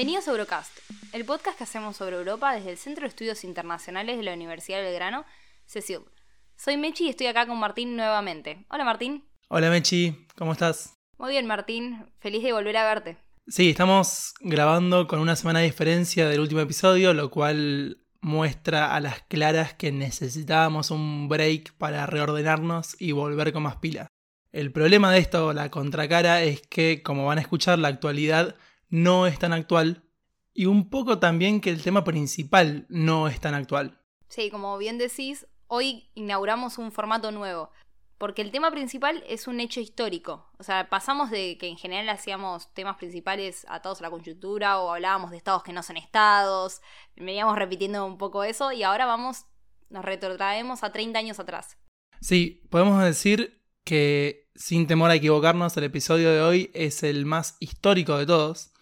Bienvenidos a Eurocast, el podcast que hacemos sobre Europa desde el Centro de Estudios Internacionales de la Universidad de Belgrano, CECIUB. Soy Mechi y estoy acá con Martín nuevamente. Hola Martín. Hola Mechi, ¿cómo estás? Muy bien Martín, feliz de volver a verte. Sí, estamos grabando con una semana de diferencia del último episodio, lo cual muestra a las claras que necesitábamos un break para reordenarnos y volver con más pila. El problema de esto, la contracara, es que, como van a escuchar, la actualidad no es tan actual y un poco también que el tema principal no es tan actual. Sí, como bien decís, hoy inauguramos un formato nuevo, porque el tema principal es un hecho histórico. O sea, pasamos de que en general hacíamos temas principales atados a la coyuntura o hablábamos de estados que no son estados, veníamos repitiendo un poco eso y ahora vamos, nos retrotraemos a 30 años atrás. Sí, podemos decir que sin temor a equivocarnos, el episodio de hoy es el más histórico de todos.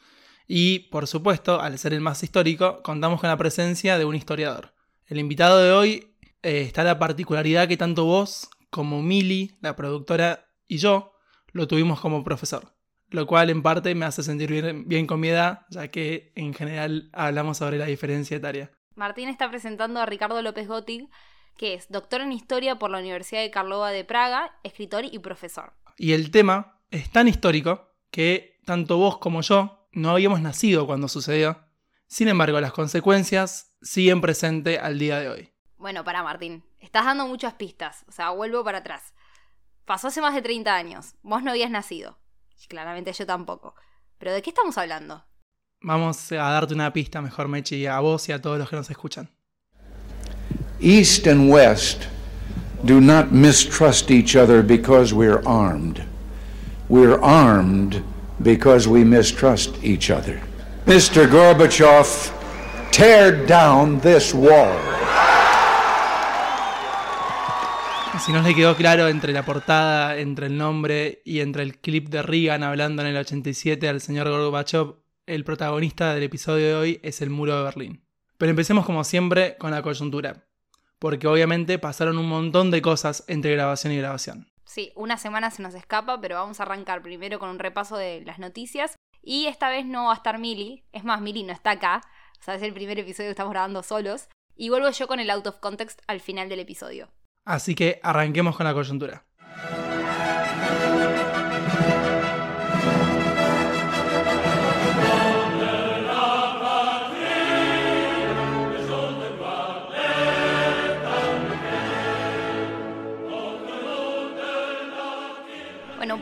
Y, por supuesto, al ser el más histórico, contamos con la presencia de un historiador. El invitado de hoy eh, está la particularidad que tanto vos como Mili, la productora, y yo lo tuvimos como profesor. Lo cual en parte me hace sentir bien, bien con mi edad, ya que en general hablamos sobre la diferencia etaria. Martín está presentando a Ricardo López Gotti, que es doctor en historia por la Universidad de Karlova de Praga, escritor y profesor. Y el tema es tan histórico que tanto vos como yo no habíamos nacido cuando sucedió. Sin embargo, las consecuencias siguen presentes al día de hoy. Bueno, para Martín, estás dando muchas pistas, o sea, vuelvo para atrás. Pasó hace más de 30 años, vos no habías nacido. Y claramente yo tampoco. Pero ¿de qué estamos hablando? Vamos a darte una pista mejor, Mechi, a vos y a todos los que nos escuchan. East and West do not mistrust each other because we're armed. We're armed because we mistrust each other. Mr. Gorbachev, tear down this wall. Si no le quedó claro entre la portada, entre el nombre y entre el clip de Reagan hablando en el 87 al señor Gorbachev, el protagonista del episodio de hoy es el muro de Berlín. Pero empecemos como siempre con la coyuntura, porque obviamente pasaron un montón de cosas entre grabación y grabación. Sí, una semana se nos escapa, pero vamos a arrancar primero con un repaso de las noticias. Y esta vez no va a estar Mili. Es más, Mili no está acá. O sea, es el primer episodio que estamos grabando solos. Y vuelvo yo con el out of context al final del episodio. Así que arranquemos con la coyuntura.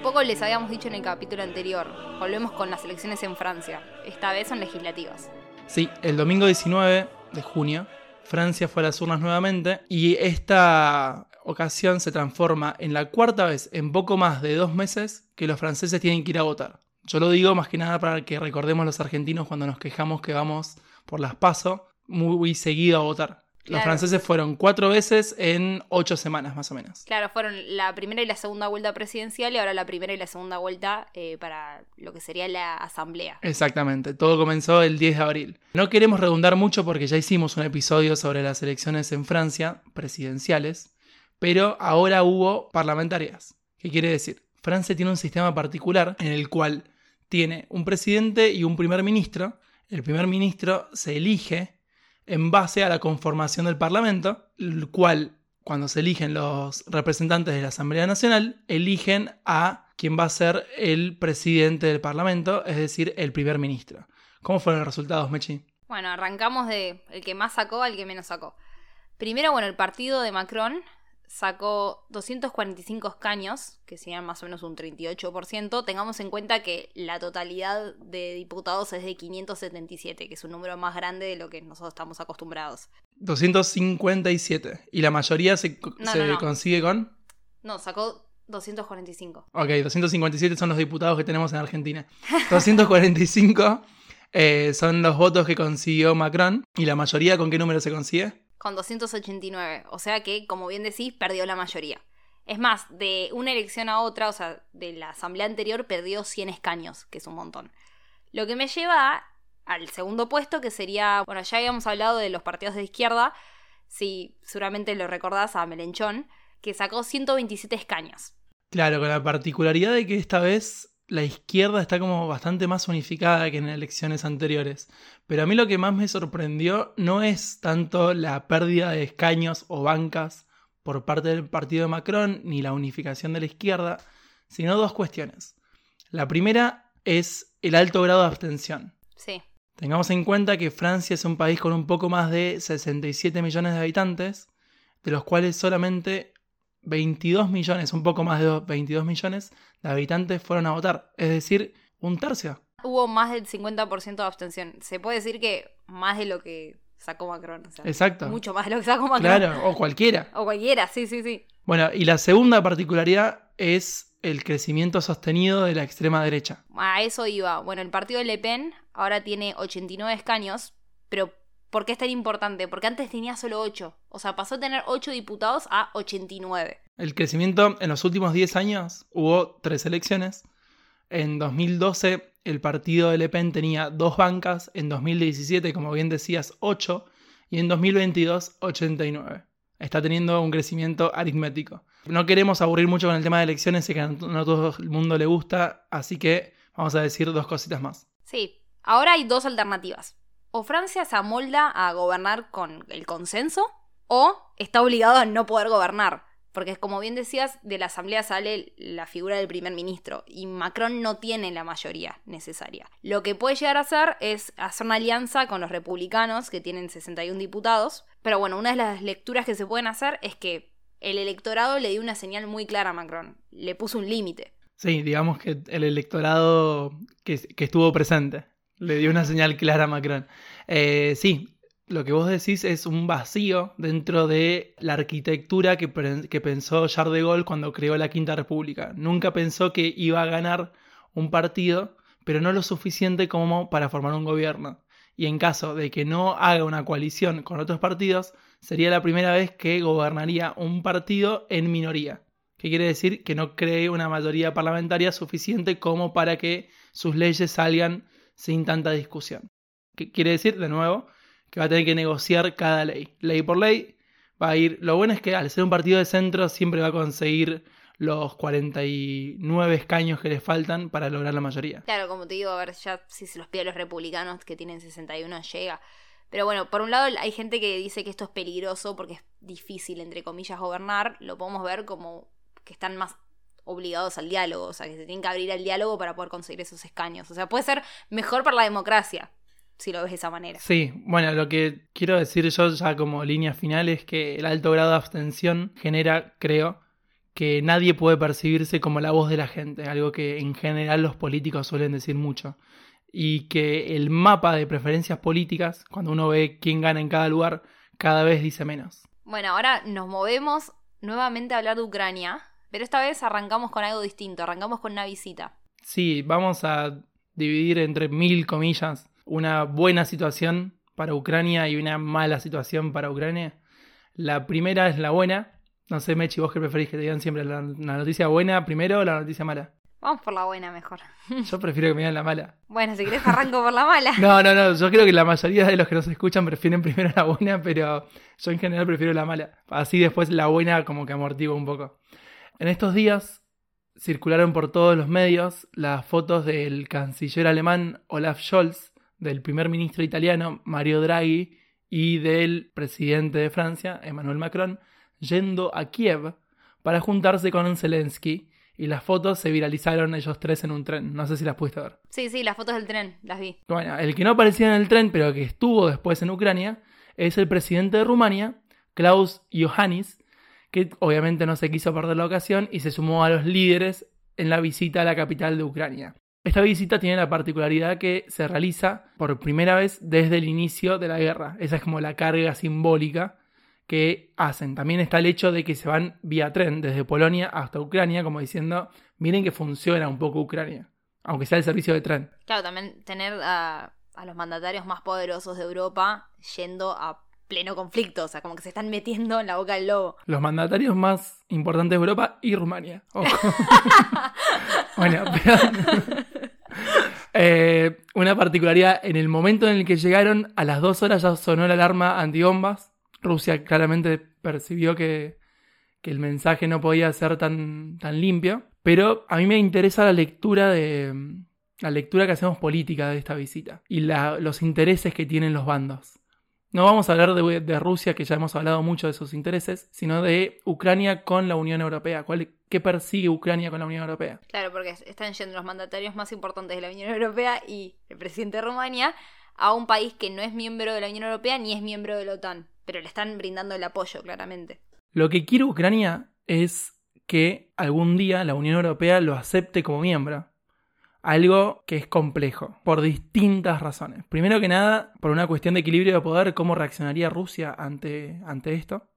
Poco les habíamos dicho en el capítulo anterior. Volvemos con las elecciones en Francia. Esta vez son legislativas. Sí, el domingo 19 de junio, Francia fue a las urnas nuevamente y esta ocasión se transforma en la cuarta vez en poco más de dos meses que los franceses tienen que ir a votar. Yo lo digo más que nada para que recordemos los argentinos cuando nos quejamos que vamos por las PASO muy seguido a votar. Los franceses fueron cuatro veces en ocho semanas, más o menos. Claro, fueron la primera y la segunda vuelta presidencial y ahora la primera y la segunda vuelta eh, para lo que sería la asamblea. Exactamente, todo comenzó el 10 de abril. No queremos redundar mucho porque ya hicimos un episodio sobre las elecciones en Francia, presidenciales, pero ahora hubo parlamentarias. ¿Qué quiere decir? Francia tiene un sistema particular en el cual tiene un presidente y un primer ministro. El primer ministro se elige en base a la conformación del Parlamento, el cual, cuando se eligen los representantes de la Asamblea Nacional, eligen a quien va a ser el presidente del Parlamento, es decir, el primer ministro. ¿Cómo fueron los resultados, Mechi? Bueno, arrancamos de el que más sacó al que menos sacó. Primero, bueno, el partido de Macron sacó 245 escaños, que serían más o menos un 38%. Tengamos en cuenta que la totalidad de diputados es de 577, que es un número más grande de lo que nosotros estamos acostumbrados. 257. ¿Y la mayoría se, consigue con? No, sacó 245. Ok, 257 son los diputados que tenemos en Argentina. 245 eh, son los votos que consiguió Macron. ¿Y la mayoría con qué número se consigue? Con 289. O sea que, como bien decís, perdió la mayoría. Es más, de una elección a otra, o sea, de la asamblea anterior, perdió 100 escaños, que es un montón. Lo que me lleva al segundo puesto, que sería, bueno, ya habíamos hablado de los partidos de izquierda, si seguramente lo recordás a Melenchón, que sacó 127 escaños. Claro, con la particularidad de que esta vez la izquierda está como bastante más unificada que en elecciones anteriores. Pero a mí lo que más me sorprendió no es tanto la pérdida de escaños o bancas por parte del partido de Macron ni la unificación de la izquierda, sino dos cuestiones. La primera es el alto grado de abstención. Sí. Tengamos en cuenta que Francia es un país con un poco más de 67 millones de habitantes, de los cuales solamente 22 millones, un poco más de 22 millones de habitantes fueron a votar, es decir, un tercio. Hubo más del 50% de abstención. Se puede decir que más de lo que sacó Macron. o sea, Exacto. Mucho más de lo que sacó Macron. Claro, o cualquiera. O cualquiera, sí, sí, sí. Bueno, y la segunda particularidad es el crecimiento sostenido de la extrema derecha. A eso iba. Bueno, el partido de Le Pen ahora tiene 89 escaños, pero ¿por qué es tan importante? Porque antes tenía solo 8. O sea, pasó a tener 8 diputados a 89. El crecimiento en los últimos 10 años hubo tres elecciones. En 2012 el partido de Le Pen tenía dos bancas, en 2017, como bien decías, 8 y en 2022 89. Está teniendo un crecimiento aritmético. No queremos aburrir mucho con el tema de elecciones, sé que a no todo el mundo le gusta, así que vamos a decir dos cositas más. Sí, ahora hay dos alternativas. O Francia se amolda a gobernar con el consenso, o está obligado a no poder gobernar. Porque como bien decías, de la Asamblea sale la figura del primer ministro y Macron no tiene la mayoría necesaria. Lo que puede llegar a hacer es hacer una alianza con los republicanos, que tienen 61 diputados. Pero bueno, una de las lecturas que se pueden hacer es que el electorado le dio una señal muy clara a Macron. Le puso un límite. Sí, digamos que el electorado que, que estuvo presente le dio una señal clara a Macron. Eh, sí, lo que vos decís es un vacío dentro de la arquitectura que, pensó Charles de Gaulle cuando creó la Quinta República. Nunca pensó que iba a ganar un partido, pero no lo suficiente como para formar un gobierno. Y en caso de que no haga una coalición con otros partidos, sería la primera vez que gobernaría un partido en minoría. Que quiere decir que no cree una mayoría parlamentaria suficiente como para que sus leyes salgan sin tanta discusión. ¿Qué quiere decir, de nuevo, que va a tener que negociar cada ley. Ley por ley va a ir... Lo bueno es que al ser un partido de centro siempre va a conseguir los 49 escaños que le faltan para lograr la mayoría. Claro, como te digo, a ver, ya si se los pide a los republicanos que tienen 61 llega. Pero bueno, por un lado hay gente que dice que esto es peligroso porque es difícil, entre comillas, gobernar. Lo podemos ver como que están más obligados al diálogo, o sea, que se tienen que abrir al diálogo para poder conseguir esos escaños. O sea, puede ser mejor para la democracia, si lo ves de esa manera. Sí, bueno, lo que quiero decir yo ya como línea final es que el alto grado de abstención genera, creo, que nadie puede percibirse como la voz de la gente, algo que en general los políticos suelen decir mucho. Y que el mapa de preferencias políticas, cuando uno ve quién gana en cada lugar, cada vez dice menos. Bueno, ahora nos movemos nuevamente a hablar de Ucrania, pero esta vez arrancamos con algo distinto, arrancamos con una visita. Sí, vamos a dividir entre mil comillas una buena situación para Ucrania y una mala situación para Ucrania. La primera es la buena. No sé, Mechi, vos qué preferís que te digan siempre la, la noticia buena primero o la noticia mala. Vamos por la buena mejor. Yo prefiero que me digan la mala. Bueno, si querés arranco por la mala. No, no, no, yo creo que la mayoría de los que nos escuchan prefieren primero la buena, pero yo en general prefiero la mala. Así después la buena como que amortigua un poco. En estos días circularon por todos los medios las fotos del canciller alemán Olaf Scholz, del primer ministro italiano Mario Draghi y del presidente de Francia, Emmanuel Macron, yendo a Kiev para juntarse con Zelensky y las fotos se viralizaron ellos tres en un tren. No sé si las pudiste ver. Sí, sí, las fotos del tren, las vi. Bueno, el que no aparecía en el tren, pero que estuvo después en Ucrania, es el presidente de Rumania, Klaus Iohannis, que obviamente no se quiso perder la ocasión y se sumó a los líderes en la visita a la capital de Ucrania. Esta visita tiene la particularidad que se realiza por primera vez desde el inicio de la guerra. Esa es como la carga simbólica que hacen. También está el hecho de que se van vía tren desde Polonia hasta Ucrania, como diciendo, miren que funciona un poco Ucrania, aunque sea el servicio de tren. Claro, también tener a, los mandatarios más poderosos de Europa yendo a pleno conflicto, o sea, como que se están metiendo en la boca del lobo. Los mandatarios más importantes de Europa y Rumania. Ojo. bueno, pero... Eh, una particularidad, en el momento en el que llegaron, a las dos horas ya sonó la alarma antibombas. Rusia claramente percibió que, que el mensaje no podía ser tan, tan limpio. Pero a mí me interesa la lectura de la lectura que hacemos política de esta visita y los intereses que tienen los bandos. No vamos a hablar de, Rusia, que ya hemos hablado mucho de sus intereses, sino de Ucrania con la Unión Europea. ¿Cuál, ¿Qué persigue Ucrania con la Unión Europea? Claro, porque están yendo los mandatarios más importantes de la Unión Europea y el presidente de Rumania a un país que no es miembro de la Unión Europea ni es miembro de la OTAN, pero le están brindando el apoyo, claramente. Lo que quiere Ucrania es que algún día la Unión Europea lo acepte como miembro. Algo que es complejo, por distintas razones. Primero que nada, por una cuestión de equilibrio de poder, cómo reaccionaría Rusia ante, ante esto.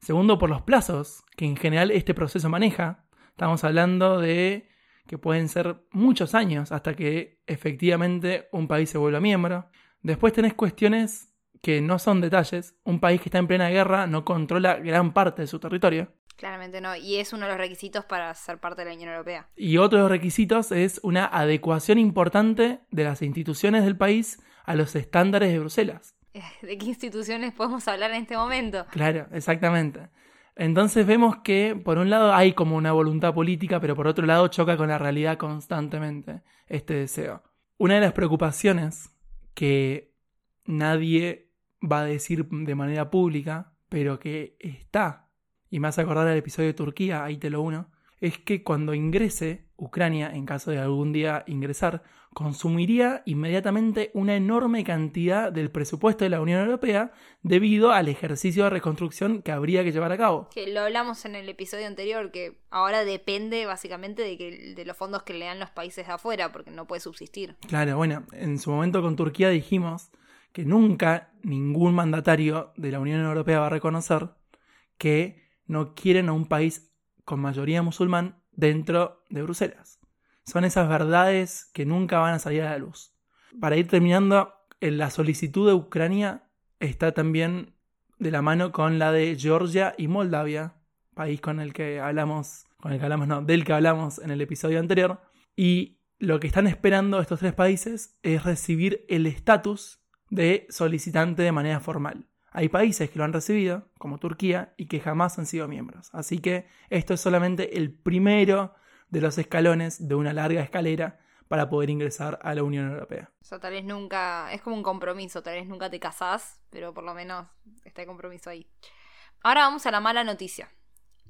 Segundo, por los plazos que en general este proceso maneja. Estamos hablando de que pueden ser muchos años hasta que efectivamente un país se vuelva miembro. Después tenés cuestiones que no son detalles. Un país que está en plena guerra no controla gran parte de su territorio. Claramente no, y es uno de los requisitos para ser parte de la Unión Europea. Y otro de los requisitos es una adecuación importante de las instituciones del país a los estándares de Bruselas. ¿De qué instituciones podemos hablar en este momento? Claro, exactamente. Entonces vemos que por un lado hay como una voluntad política, pero por otro lado choca con la realidad constantemente este deseo. Una de las preocupaciones que nadie va a decir de manera pública, pero que está y me hace acordar al episodio de Turquía, ahí te lo uno, es que cuando ingrese Ucrania, en caso de algún día ingresar, consumiría inmediatamente una enorme cantidad del presupuesto de la Unión Europea debido al ejercicio de reconstrucción que habría que llevar a cabo. Que lo hablamos en el episodio anterior, que ahora depende básicamente de, que, de los fondos que le dan los países de afuera, porque no puede subsistir. Claro, bueno, en su momento con Turquía dijimos que nunca ningún mandatario de la Unión Europea va a reconocer que no quieren a un país con mayoría musulmán dentro de Bruselas. Son esas verdades que nunca van a salir a la luz. Para ir terminando, en la solicitud de Ucrania está también de la mano con la de Georgia y Moldavia, país con el que hablamos, con el que hablamos, no, del que hablamos en el episodio anterior. Y lo que están esperando estos tres países es recibir el estatus de solicitante de manera formal. Hay países que lo han recibido, como Turquía, y que jamás han sido miembros. Así que esto es solamente el primero de los escalones de una larga escalera para poder ingresar a la Unión Europea. O sea, tal vez nunca, es como un compromiso, tal vez nunca te casás, pero por lo menos está el compromiso ahí. Ahora vamos a la mala noticia.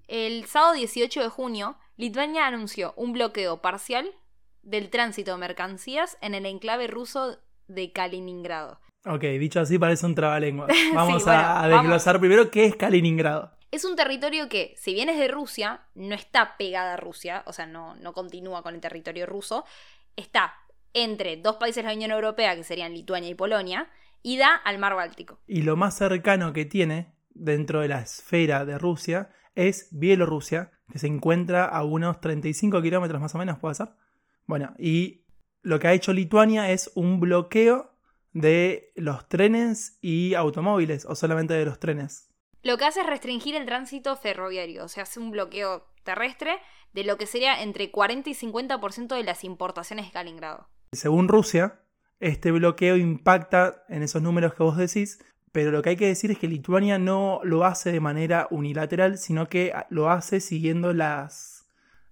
El sábado 18 de junio, Lituania anunció un bloqueo parcial del tránsito de mercancías en el enclave ruso de Kaliningrado. Ok, dicho así parece un trabalengua. Vamos a, desglosar primero qué es Kaliningrado. Es un territorio que, si bien es de Rusia, no está pegada a Rusia, o sea, no, no continúa con el territorio ruso, está entre dos países de la Unión Europea, que serían Lituania y Polonia, y da al mar Báltico. Y lo más cercano que tiene dentro de la esfera de Rusia es Bielorrusia, que se encuentra a unos 35 kilómetros más o menos, ¿puede ser? Bueno, y lo que ha hecho Lituania es un bloqueo de los trenes y automóviles o solamente de los trenes. Lo que hace es restringir el tránsito ferroviario, o sea, hace un bloqueo terrestre de lo que sería entre 40 y 50% de las importaciones de Kaliningrado. Según Rusia, este bloqueo impacta en esos números que vos decís, pero lo que hay que decir es que Lituania no lo hace de manera unilateral, sino que lo hace siguiendo las...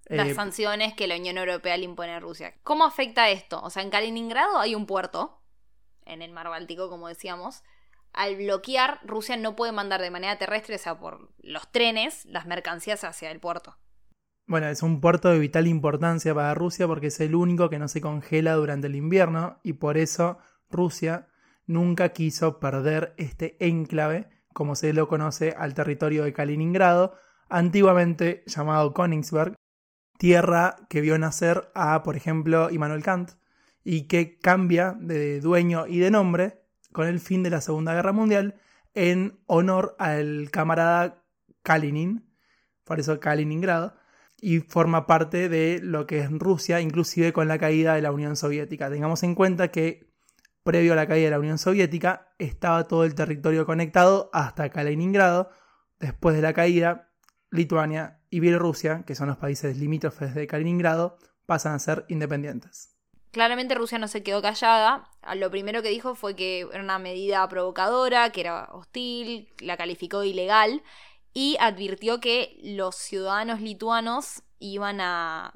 Las eh, sanciones que la Unión Europea le impone a Rusia. ¿Cómo afecta esto? O sea, en Kaliningrado hay un puerto, en el mar Báltico, como decíamos, al bloquear, Rusia no puede mandar de manera terrestre, o sea, por los trenes, las mercancías hacia el puerto. Bueno, es un puerto de vital importancia para Rusia porque es el único que no se congela durante el invierno y por eso Rusia nunca quiso perder este enclave, como se lo conoce al territorio de Kaliningrado, antiguamente llamado Königsberg, tierra que vio nacer a, por ejemplo, Immanuel Kant, y que cambia de dueño y de nombre con el fin de la Segunda Guerra Mundial en honor al camarada Kalinin, por eso Kaliningrado, y forma parte de lo que es Rusia, inclusive con la caída de la Unión Soviética. Tengamos en cuenta que previo a la caída de la Unión Soviética estaba todo el territorio conectado hasta Kaliningrado. Después de la caída, Lituania y Bielorrusia, que son los países limítrofes de Kaliningrado, pasan a ser independientes. Claramente Rusia no se quedó callada. Lo primero que dijo fue que era una medida provocadora, que era hostil, la calificó de ilegal y advirtió que los ciudadanos lituanos iban a,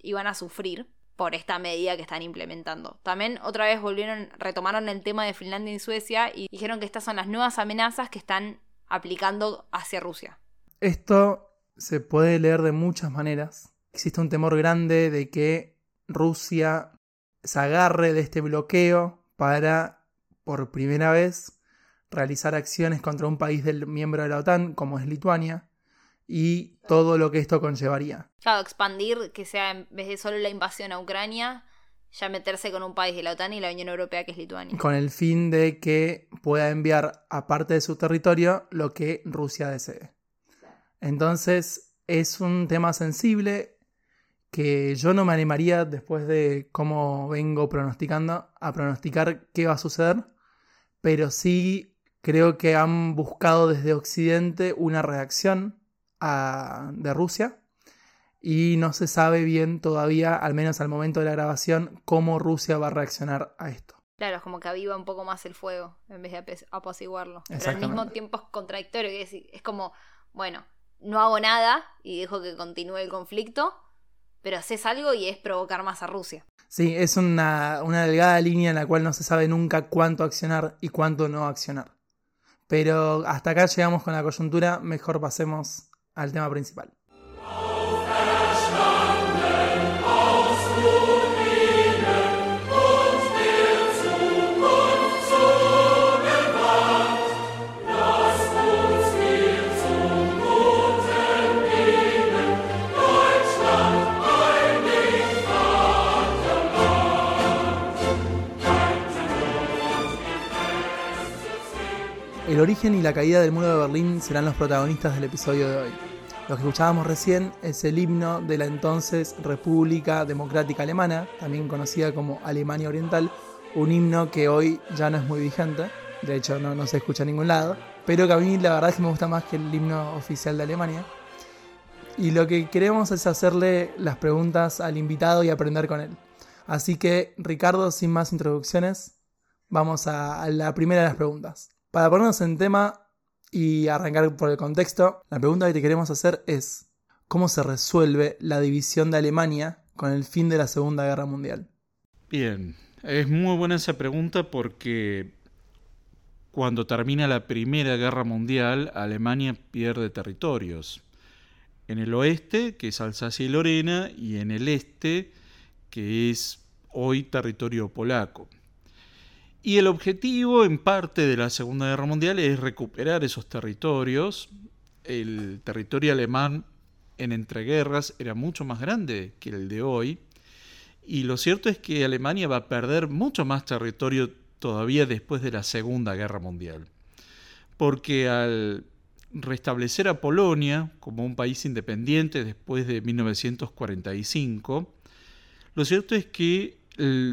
iban a sufrir por esta medida que están implementando. También otra vez volvieron, retomaron el tema de Finlandia y Suecia y dijeron que estas son las nuevas amenazas que están aplicando hacia Rusia. Esto se puede leer de muchas maneras. Existe un temor grande de que Rusia se agarre de este bloqueo para, por primera vez, realizar acciones contra un país del miembro de la OTAN, como es Lituania, y todo lo que esto conllevaría. Claro, expandir que sea en vez de solo la invasión a Ucrania, ya meterse con un país de la OTAN y la Unión Europea que es Lituania. Con el fin de que pueda enviar a parte de su territorio lo que Rusia desee. Entonces es un tema sensible que yo no me animaría después de cómo vengo pronosticando a pronosticar qué va a suceder, pero sí creo que han buscado desde Occidente una reacción de Rusia y no se sabe bien todavía, al menos al momento de la grabación, cómo Rusia va a reaccionar a esto. Claro, es como que aviva un poco más el fuego en vez de apaciguarlo. Pero al mismo tiempo es contradictorio, es, es como, bueno, no hago nada y dejo que continúe el conflicto, pero haces algo y es provocar más a Rusia. Sí, es una, una delgada línea en la cual no se sabe nunca cuánto accionar y cuánto no accionar. Pero hasta acá llegamos con la coyuntura, mejor pasemos al tema principal. El origen y la caída del muro de Berlín serán los protagonistas del episodio de hoy. Lo que escuchábamos recién es el himno de la entonces República Democrática Alemana, también conocida como Alemania Oriental, un himno que hoy ya no es muy vigente, de hecho no, se escucha en ningún lado, pero que a mí la verdad es que me gusta más que el himno oficial de Alemania. Y lo que queremos es hacerle las preguntas al invitado y aprender con él. Así que, Ricardo, sin más introducciones, vamos a la primera de las preguntas. Para ponernos en tema y arrancar por el contexto, la pregunta que te queremos hacer es, ¿cómo se resuelve la división de Alemania con el fin de la Segunda Guerra Mundial? Bien, es muy buena esa pregunta porque cuando termina la Primera Guerra Mundial, Alemania pierde territorios. En el oeste, que es Alsacia y Lorena, y en el este, que es hoy territorio polaco. Y el objetivo, en parte, de la Segunda Guerra Mundial es recuperar esos territorios. El territorio alemán en entreguerras era mucho más grande que el de hoy. Y lo cierto es que Alemania va a perder mucho más territorio todavía después de la Segunda Guerra Mundial. Porque al restablecer a Polonia como un país independiente después de 1945, lo cierto es que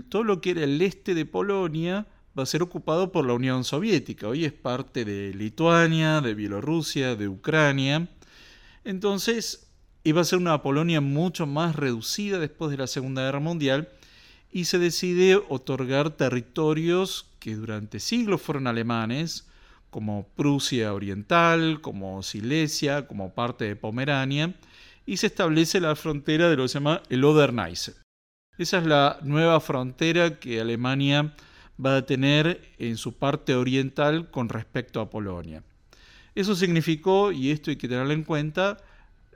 todo lo que era el este de Polonia va a ser ocupado por la Unión Soviética. Hoy es parte de Lituania, de Bielorrusia, de Ucrania. Entonces, iba a ser una Polonia mucho más reducida después de la Segunda Guerra Mundial y se decide otorgar territorios que durante siglos fueron alemanes, como Prusia Oriental, como Silesia, como parte de Pomerania, y se establece la frontera de lo que se llama el Oder-Neisse. Esa es la nueva frontera que Alemania va a tener en su parte oriental con respecto a Polonia. Eso significó, y esto hay que tenerlo en cuenta,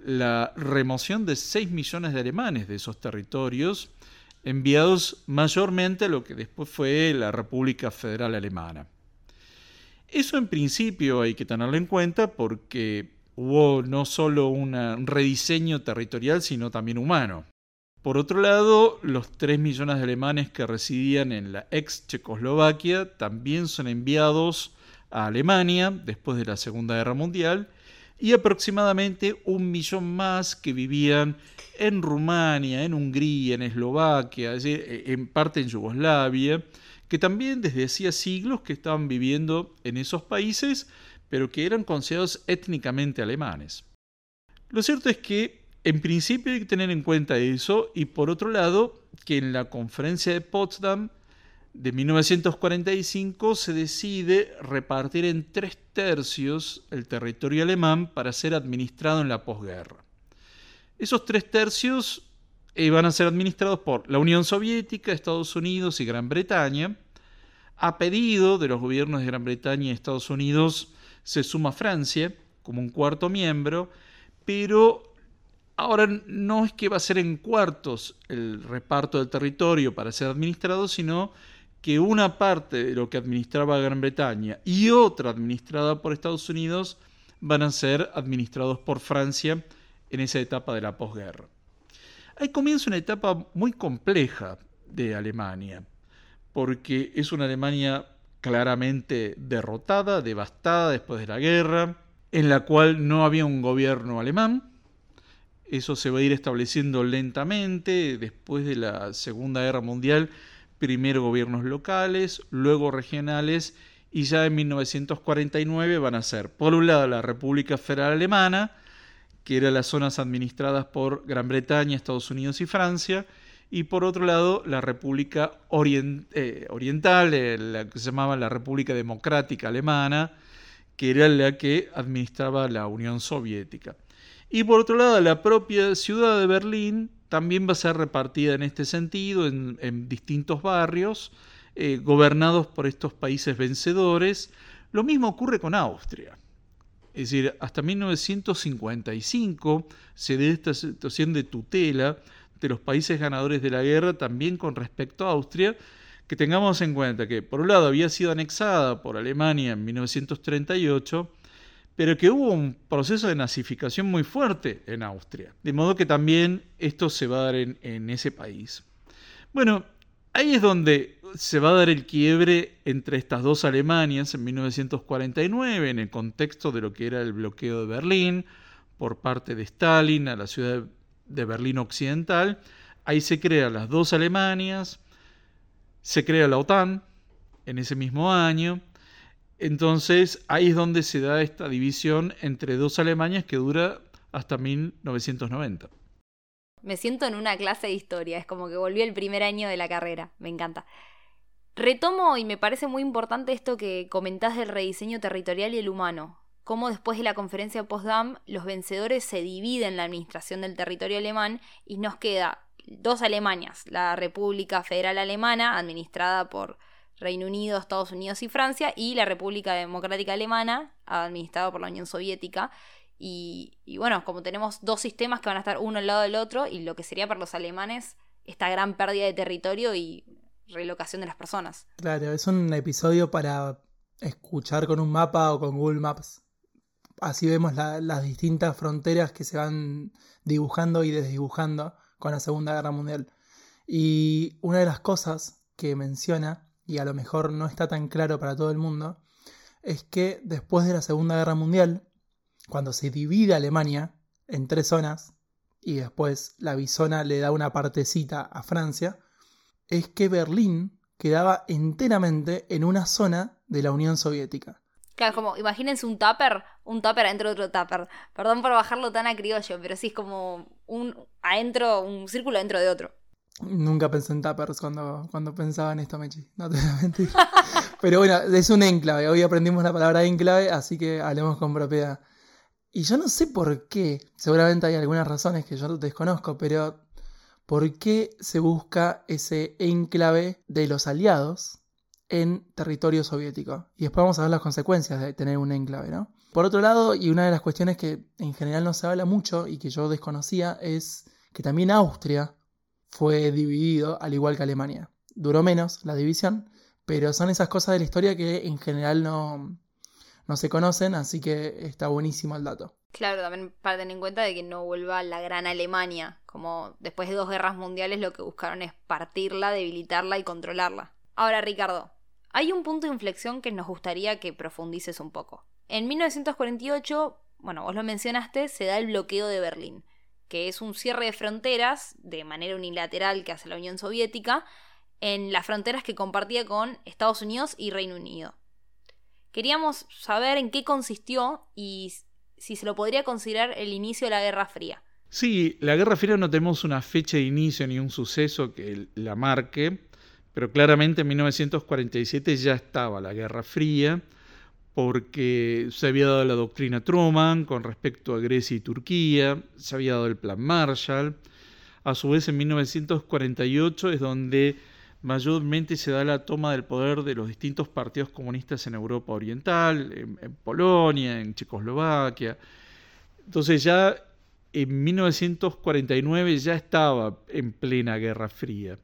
la remoción de 6 millones de alemanes de esos territorios, enviados mayormente a lo que después fue la República Federal Alemana. Eso en principio hay que tenerlo en cuenta porque hubo no solo un rediseño territorial, sino también humano. Por otro lado, los 3 millones de alemanes que residían en la ex Checoslovaquia también son enviados a Alemania después de la Segunda Guerra Mundial y aproximadamente un millón más que vivían en Rumania, en Hungría, en Eslovaquia, en parte en Yugoslavia, que también desde hacía siglos que estaban viviendo en esos países, pero que eran considerados étnicamente alemanes. Lo cierto es que en principio hay que tener en cuenta eso y por otro lado que en la conferencia de Potsdam de 1945 se decide repartir en tres tercios el territorio alemán para ser administrado en la posguerra. Esos tres tercios eh, van a ser administrados por la Unión Soviética, Estados Unidos y Gran Bretaña. A pedido de los gobiernos de Gran Bretaña y Estados Unidos se suma Francia como un cuarto miembro, pero ahora no es que va a ser en cuartos el reparto del territorio para ser administrado, sino que una parte de lo que administraba Gran Bretaña y otra administrada por Estados Unidos van a ser administrados por Francia en esa etapa de la posguerra. Ahí comienza una etapa muy compleja de Alemania, porque es una Alemania claramente derrotada, devastada después de la guerra, en la cual no había un gobierno alemán. Eso se va a ir estableciendo lentamente después de la Segunda Guerra Mundial primero gobiernos locales, luego regionales y ya en 1949 van a ser, por un lado, la República Federal Alemana, que eran las zonas administradas por Gran Bretaña, Estados Unidos y Francia, y por otro lado la República eh, Oriental, eh, la que se llamaba la República Democrática Alemana, que era la que administraba la Unión Soviética. Y por otro lado la propia ciudad de Berlín, también va a ser repartida en este sentido en, distintos barrios, eh, gobernados por estos países vencedores. Lo mismo ocurre con Austria. Es decir, hasta 1955 se da esta situación de tutela de los países ganadores de la guerra también con respecto a Austria, que tengamos en cuenta que por un lado había sido anexada por Alemania en 1938, pero que hubo un proceso de nazificación muy fuerte en Austria. De modo que también esto se va a dar en, ese país. Bueno, ahí es donde se va a dar el quiebre entre estas dos Alemanias en 1949, en el contexto de lo que era el bloqueo de Berlín por parte de Stalin a la ciudad de Berlín Occidental. Ahí se crean las dos Alemanias, se crea la OTAN en ese mismo año, entonces ahí es donde se da esta división entre dos Alemanias que dura hasta 1990. Me siento en una clase de historia, es como que volví el primer año de la carrera, me encanta. Retomo y me parece muy importante esto que comentás del rediseño territorial y el humano, cómo después de la conferencia de Potsdam los vencedores se dividen la administración del territorio alemán y nos queda dos Alemanias, la República Federal Alemana, administrada por Reino Unido, Estados Unidos y Francia, y la República Democrática Alemana, administrada por la Unión Soviética. Y, bueno, como tenemos dos sistemas que van a estar uno al lado del otro, y lo que sería para los alemanes esta gran pérdida de territorio y relocación de las personas. Claro, es un episodio para escuchar con un mapa o con Google Maps. Así vemos las distintas fronteras que se van dibujando y desdibujando con la Segunda Guerra Mundial. Y una de las cosas que menciona y a lo mejor no está tan claro para todo el mundo, es que después de la Segunda Guerra Mundial, cuando se divide Alemania en tres zonas, y después la bisona le da una partecita a Francia, es que Berlín quedaba enteramente en una zona de la Unión Soviética. Claro, como imagínense un tupper, un tupper adentro de otro tupper. Perdón por bajarlo tan a criollo, pero sí es como un adentro, un círculo dentro de otro. Nunca pensé en tappers cuando, cuando pensaba en esto, Mechi. No te voy a mentir. Pero bueno, es un enclave. Hoy aprendimos la palabra enclave, así que hablemos con propiedad. Y yo no sé por qué, seguramente hay algunas razones que yo desconozco, pero ¿por qué se busca ese enclave de los aliados en territorio soviético? Y después vamos a ver las consecuencias de tener un enclave, ¿no? Por otro lado, y una de las cuestiones que en general no se habla mucho y que yo desconocía, es que también Austria fue dividido al igual que Alemania. Duró menos la división, pero son esas cosas de la historia que en general no, no se conocen, así que está buenísimo el dato. Claro, también para tener en cuenta de que no vuelva la gran Alemania, como después de dos guerras mundiales lo que buscaron es partirla, debilitarla y controlarla. Ahora, Ricardo, hay un punto de inflexión que nos gustaría que profundices un poco. En 1948, bueno, vos lo mencionaste, se da el bloqueo de Berlín que es un cierre de fronteras de manera unilateral que hace la Unión Soviética en las fronteras que compartía con Estados Unidos y Reino Unido. Queríamos saber en qué consistió y si se lo podría considerar el inicio de la Guerra Fría. Sí, la Guerra Fría no tenemos una fecha de inicio ni un suceso que la marque, pero claramente en 1947 ya estaba la Guerra Fría, porque se había dado la doctrina Truman con respecto a Grecia y Turquía, se había dado el plan Marshall. A su vez, en 1948 es donde mayormente se da la toma del poder de los distintos partidos comunistas en Europa Oriental, en, Polonia, en Checoslovaquia. Entonces ya en 1949 ya estaba en plena Guerra Fría.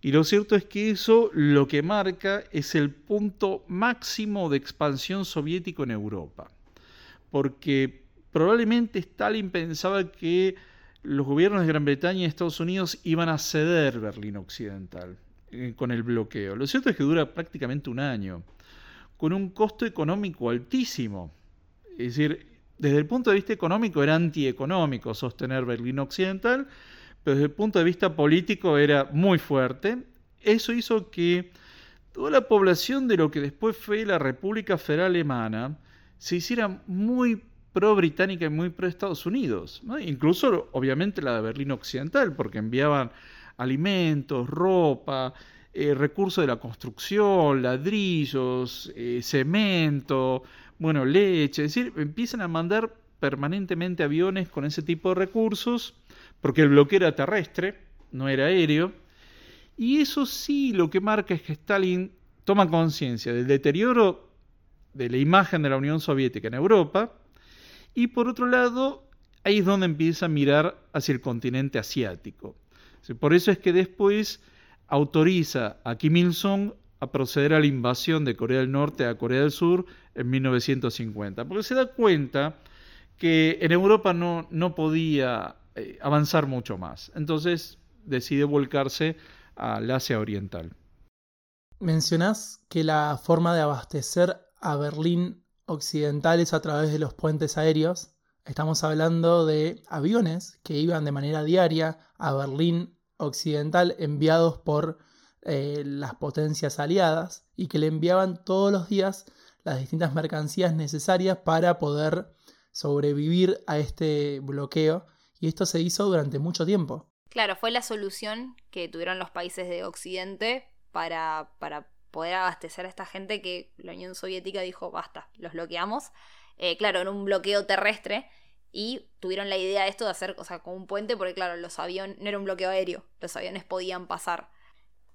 Y lo cierto es que eso lo que marca es el punto máximo de expansión soviético en Europa. Porque probablemente Stalin pensaba que los gobiernos de Gran Bretaña y Estados Unidos iban a ceder Berlín Occidental eh, con el bloqueo. Lo cierto es que dura prácticamente un año, con un costo económico altísimo. Es decir, desde el punto de vista económico era antieconómico sostener Berlín Occidental, pero desde el punto de vista político era muy fuerte. Eso hizo que toda la población de lo que después fue la República Federal Alemana se hiciera muy pro-británica y muy pro-Estados Unidos. Incluso, obviamente, la de Berlín Occidental, porque enviaban alimentos, ropa, eh, recursos de la construcción, ladrillos, eh, cemento, bueno, leche. Es decir, empiezan a mandar permanentemente aviones con ese tipo de recursos porque el bloqueo era terrestre, no era aéreo, y eso sí lo que marca es que Stalin toma conciencia del deterioro de la imagen de la Unión Soviética en Europa, y por otro lado, ahí es donde empieza a mirar hacia el continente asiático. Por eso es que después autoriza a Kim Il-sung a proceder a la invasión de Corea del Norte a Corea del Sur en 1950, porque se da cuenta que en Europa no, no podía eh, avanzar mucho más. Entonces decide volcarse al Asia Oriental. Mencionás que la forma de abastecer a Berlín Occidental es a través de los puentes aéreos. Estamos hablando de aviones que iban de manera diaria a Berlín Occidental enviados por eh, las potencias aliadas y que le enviaban todos los días las distintas mercancías necesarias para poder sobrevivir a este bloqueo y esto se hizo durante mucho tiempo. Claro, fue la solución que tuvieron los países de Occidente para, para poder abastecer a esta gente que la Unión Soviética dijo, basta, los bloqueamos. Eh, claro, en un bloqueo terrestre y tuvieron la idea de esto de hacer, o sea, con un puente, porque claro, los aviones, no era un bloqueo aéreo, los aviones podían pasar.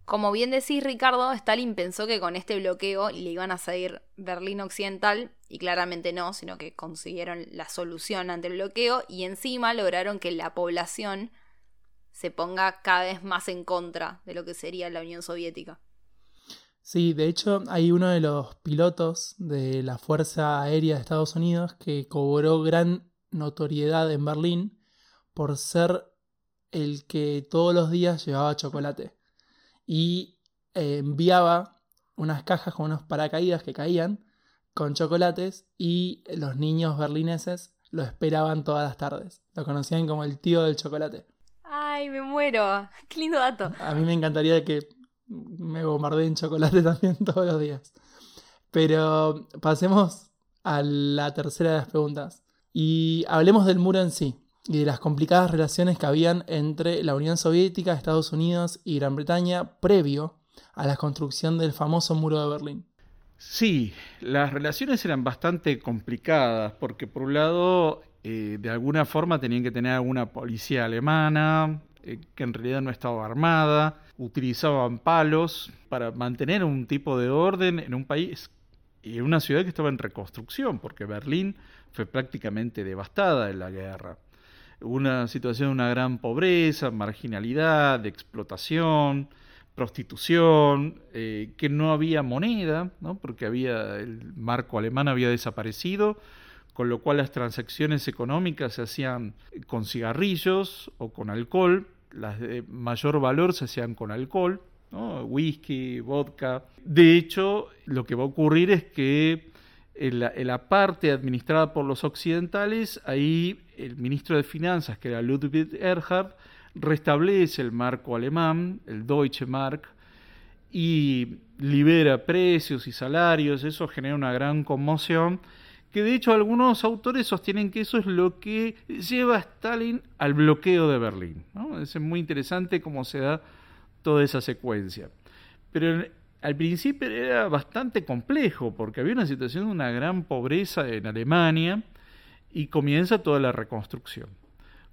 Como bien decís, Ricardo, Stalin pensó que con este bloqueo le iban a seguir Berlín Occidental, y claramente no, sino que consiguieron la solución ante el bloqueo y encima lograron que la población se ponga cada vez más en contra de lo que sería la Unión Soviética. Sí, de hecho hay uno de los pilotos de la Fuerza Aérea de Estados Unidos que cobró gran notoriedad en Berlín por ser el que todos los días llevaba chocolate y eh, enviaba unas cajas con unos paracaídas que caían con chocolates y los niños berlineses lo esperaban todas las tardes. Lo conocían como el tío del chocolate. Ay, me muero. Qué lindo dato. A mí me encantaría que me bombardeen chocolate también todos los días. Pero pasemos a la tercera de las preguntas. Y hablemos del muro en sí y de las complicadas relaciones que habían entre la Unión Soviética, Estados Unidos y Gran Bretaña previo a la construcción del famoso muro de Berlín. Sí, las relaciones eran bastante complicadas porque por un lado eh, de alguna forma tenían que tener alguna policía alemana eh, que en realidad no estaba armada, utilizaban palos para mantener un tipo de orden en un país y en una ciudad que estaba en reconstrucción porque Berlín fue prácticamente devastada en la guerra una situación de una gran pobreza, marginalidad, explotación, prostitución, eh, que no había moneda, ¿no? porque había el marco alemán había desaparecido, con lo cual las transacciones económicas se hacían con cigarrillos o con alcohol, las de mayor valor se hacían con alcohol, whisky, vodka. De hecho, lo que va a ocurrir es que en la, parte administrada por los occidentales, ahí el ministro de Finanzas, que era Ludwig Erhard, restablece el marco alemán, el Deutsche Mark, y libera precios y salarios, eso genera una gran conmoción, que de hecho algunos autores sostienen que eso es lo que lleva a Stalin al bloqueo de Berlín. Es muy interesante cómo se da toda esa secuencia. Pero al principio era bastante complejo porque había una situación de una gran pobreza en Alemania y comienza toda la reconstrucción.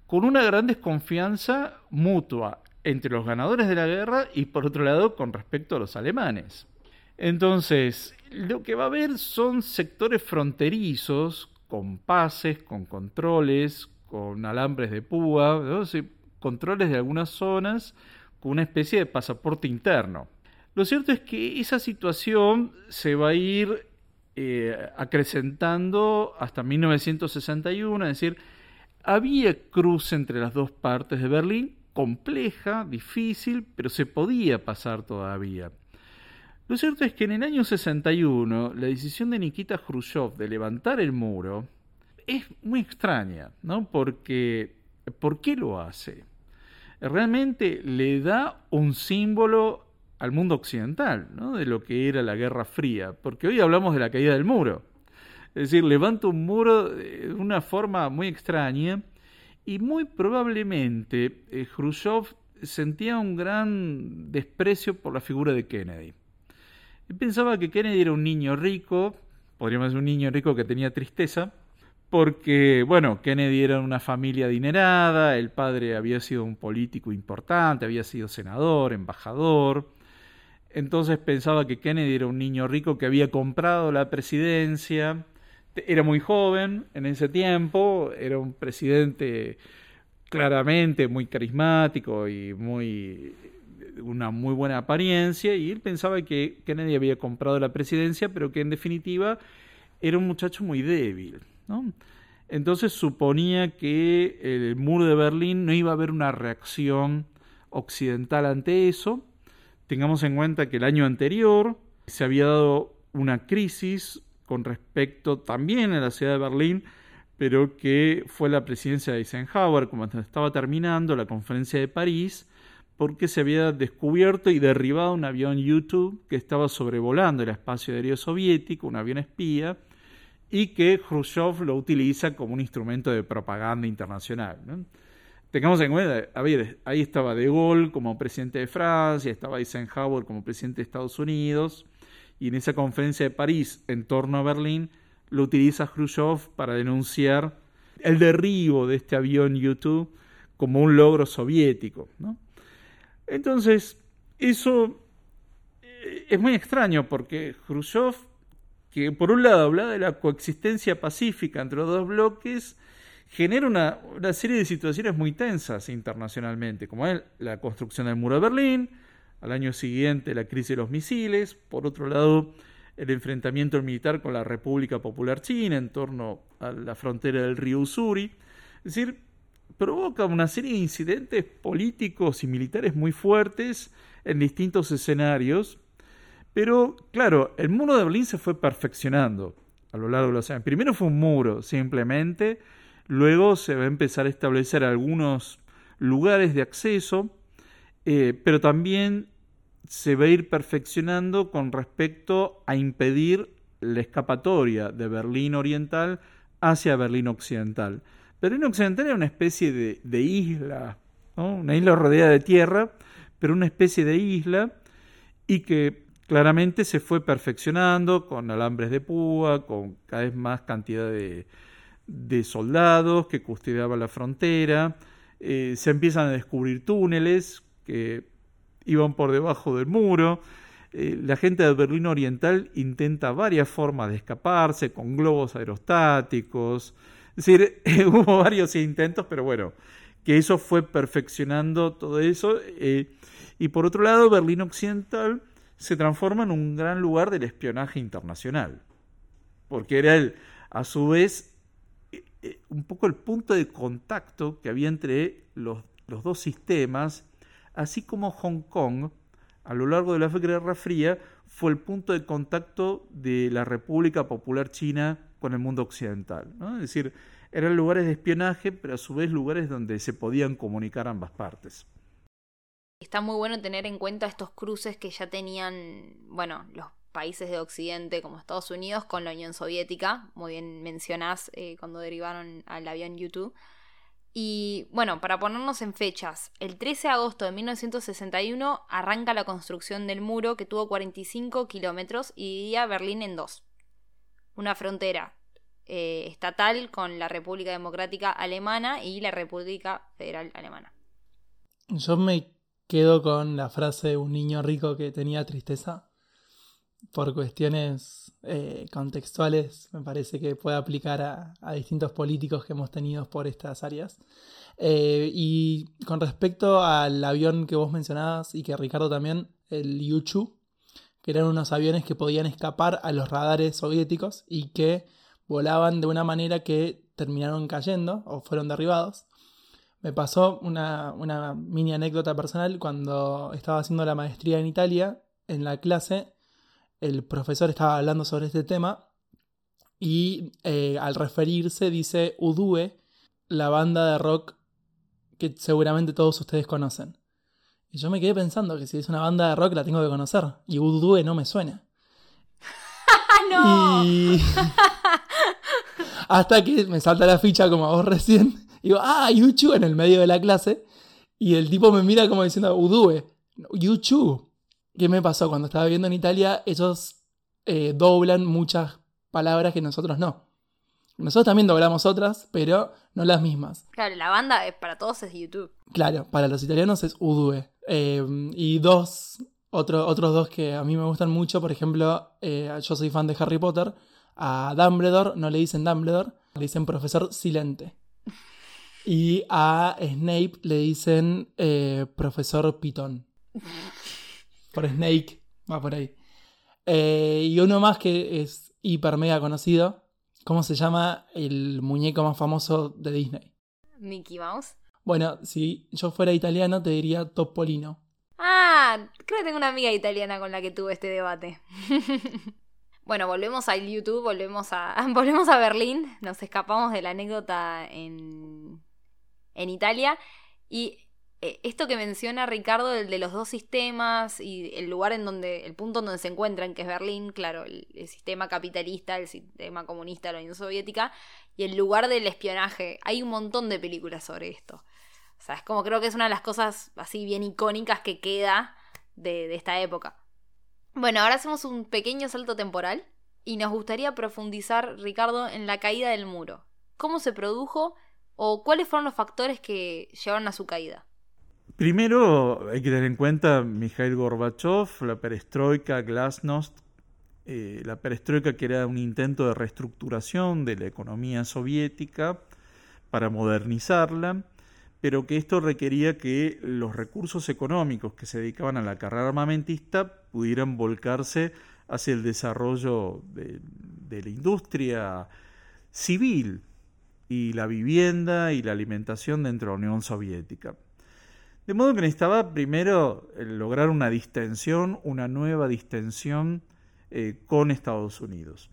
Con una gran desconfianza mutua entre los ganadores de la guerra y por otro lado con respecto a los alemanes. Entonces, lo que va a haber son sectores fronterizos con pases, con controles, con alambres de púa, controles de algunas zonas con una especie de pasaporte interno. Lo cierto es que esa situación se va a ir eh, acrecentando hasta 1961, es decir, había cruce entre las dos partes de Berlín, compleja, difícil, pero se podía pasar todavía. Lo cierto es que en el año 61 la decisión de Nikita Khrushchev de levantar el muro es muy extraña, ¿no? Porque ¿por qué lo hace? Realmente le da un símbolo al mundo occidental, ¿no? de lo que era la Guerra Fría, porque hoy hablamos de la caída del muro. Es decir, levanta un muro de una forma muy extraña y muy probablemente eh, Khrushchev sentía un gran desprecio por la figura de Kennedy. Pensaba que Kennedy era un niño rico, podríamos decir un niño rico que tenía tristeza, porque, bueno, Kennedy era una familia adinerada, el padre había sido un político importante, había sido senador, embajador, entonces pensaba que Kennedy era un niño rico que había comprado la presidencia, era muy joven en ese tiempo, era un presidente claramente muy carismático y muy una muy buena apariencia y él pensaba que Kennedy había comprado la presidencia, pero que en definitiva era un muchacho muy débil, Entonces suponía que el muro de Berlín no iba a haber una reacción occidental ante eso Tengamos en cuenta que el año anterior se había dado una crisis con respecto también a la ciudad de Berlín, pero que fue la presidencia de Eisenhower, como estaba terminando la conferencia de París, porque se había descubierto y derribado un avión YouTube que estaba sobrevolando el espacio aéreo soviético, un avión espía, y que Khrushchev lo utiliza como un instrumento de propaganda internacional. Tengamos en cuenta, ahí estaba De Gaulle como presidente de Francia, estaba Eisenhower como presidente de Estados Unidos, y en esa conferencia de París en torno a Berlín lo utiliza Khrushchev para denunciar el derribo de este avión YouTube como un logro soviético. Entonces, eso eh, es muy extraño porque Khrushchev, que por un lado habla de la coexistencia pacífica entre los dos bloques, genera una, serie de situaciones muy tensas internacionalmente, como la construcción del muro de Berlín, al año siguiente la crisis de los misiles, por otro lado el enfrentamiento militar con la República Popular China en torno a la frontera del río Usuri, es decir, provoca una serie de incidentes políticos y militares muy fuertes en distintos escenarios, pero claro, el muro de Berlín se fue perfeccionando a lo largo de los años. Primero fue un muro, simplemente, Luego se va a empezar a establecer algunos lugares de acceso, eh, pero también se va a ir perfeccionando con respecto a impedir la escapatoria de Berlín Oriental hacia Berlín Occidental. Berlín Occidental era una especie de, isla, una isla rodeada de tierra, pero una especie de isla y que claramente se fue perfeccionando con alambres de púa, con cada vez más cantidad de, de soldados que custodiaban la frontera, eh, se empiezan a descubrir túneles que iban por debajo del muro, eh, la gente de Berlín Oriental intenta varias formas de escaparse con globos aerostáticos, es decir, hubo varios intentos, pero bueno, que eso fue perfeccionando todo eso. Eh, y por otro lado, Berlín Occidental se transforma en un gran lugar del espionaje internacional, porque era el, a su vez un poco el punto de contacto que había entre los, dos sistemas, así como Hong Kong, a lo largo de la Guerra Fría, fue el punto de contacto de la República Popular China con el mundo occidental. Es decir, eran lugares de espionaje, pero a su vez lugares donde se podían comunicar ambas partes. Está muy bueno tener en cuenta estos cruces que ya tenían, bueno, los países de Occidente como Estados Unidos con la Unión Soviética, muy bien mencionás eh, cuando derivaron al avión YouTube. Y bueno, para ponernos en fechas, el 13 de agosto de 1961 arranca la construcción del muro que tuvo 45 kilómetros y dividía Berlín en dos. Una frontera eh, estatal con la República Democrática Alemana y la República Federal Alemana. Yo me quedo con la frase de un niño rico que tenía tristeza. Por cuestiones eh, contextuales, me parece que puede aplicar a, distintos políticos que hemos tenido por estas áreas. Eh, y con respecto al avión que vos mencionabas y que Ricardo también, el Yuchu, que eran unos aviones que podían escapar a los radares soviéticos y que volaban de una manera que terminaron cayendo o fueron derribados. Me pasó una, mini anécdota personal cuando estaba haciendo la maestría en Italia, en la clase, el profesor estaba hablando sobre este tema y eh, al referirse dice Udue, la banda de rock que seguramente todos ustedes conocen. Y yo me quedé pensando que si es una banda de rock la tengo que conocer. Y Udue no me suena. ¡No! Hasta que me salta la ficha como a vos recién. Y digo, ah, Yuchu en el medio de la clase. Y el tipo me mira como diciendo, Udue, Yuchu. ¿Qué me pasó? Cuando estaba viviendo en Italia, ellos eh, doblan muchas palabras que nosotros no. Nosotros también doblamos otras, pero no las mismas. Claro, la banda es, para todos es YouTube. Claro, para los italianos es Udue. Eh, y dos, otros dos que a mí me gustan mucho, por ejemplo, eh, yo soy fan de Harry Potter a Dumbledore no le dicen Dumbledore, le dicen profesor silente. Y a Snape le dicen eh, profesor pitón. Por Snake, va por ahí. Eh, y uno más que es hiper mega conocido. ¿Cómo se llama el muñeco más famoso de Disney? Mickey Mouse. Bueno, si yo fuera italiano te diría Topolino. Ah, creo que tengo una amiga italiana con la que tuve este debate. Bueno, volvemos a YouTube, volvemos a, volvemos a Berlín, nos escapamos de la anécdota en, en Italia y esto que menciona Ricardo, el de los dos sistemas y el lugar en donde, el punto en donde se encuentran, que es Berlín, claro, el, sistema capitalista, el sistema comunista la Unión Soviética, y el lugar del espionaje. Hay un montón de películas sobre esto. O sea, es como creo que es una de las cosas así bien icónicas que queda de, de esta época. Bueno, ahora hacemos un pequeño salto temporal y nos gustaría profundizar, Ricardo, en la caída del muro. ¿Cómo se produjo o cuáles fueron los factores que llevaron a su caída? Primero hay que tener en cuenta Mikhail Gorbachev, la perestroika, glasnost. Eh, la perestroika que era un intento de reestructuración de la economía soviética para modernizarla pero que esto requería que los recursos económicos que se dedicaban a la carrera armamentista pudieran volcarse hacia el desarrollo de, la industria civil y la vivienda y la alimentación dentro de la Unión Soviética. De modo que necesitaba primero eh, lograr una distensión, una nueva distensión eh, con Estados Unidos.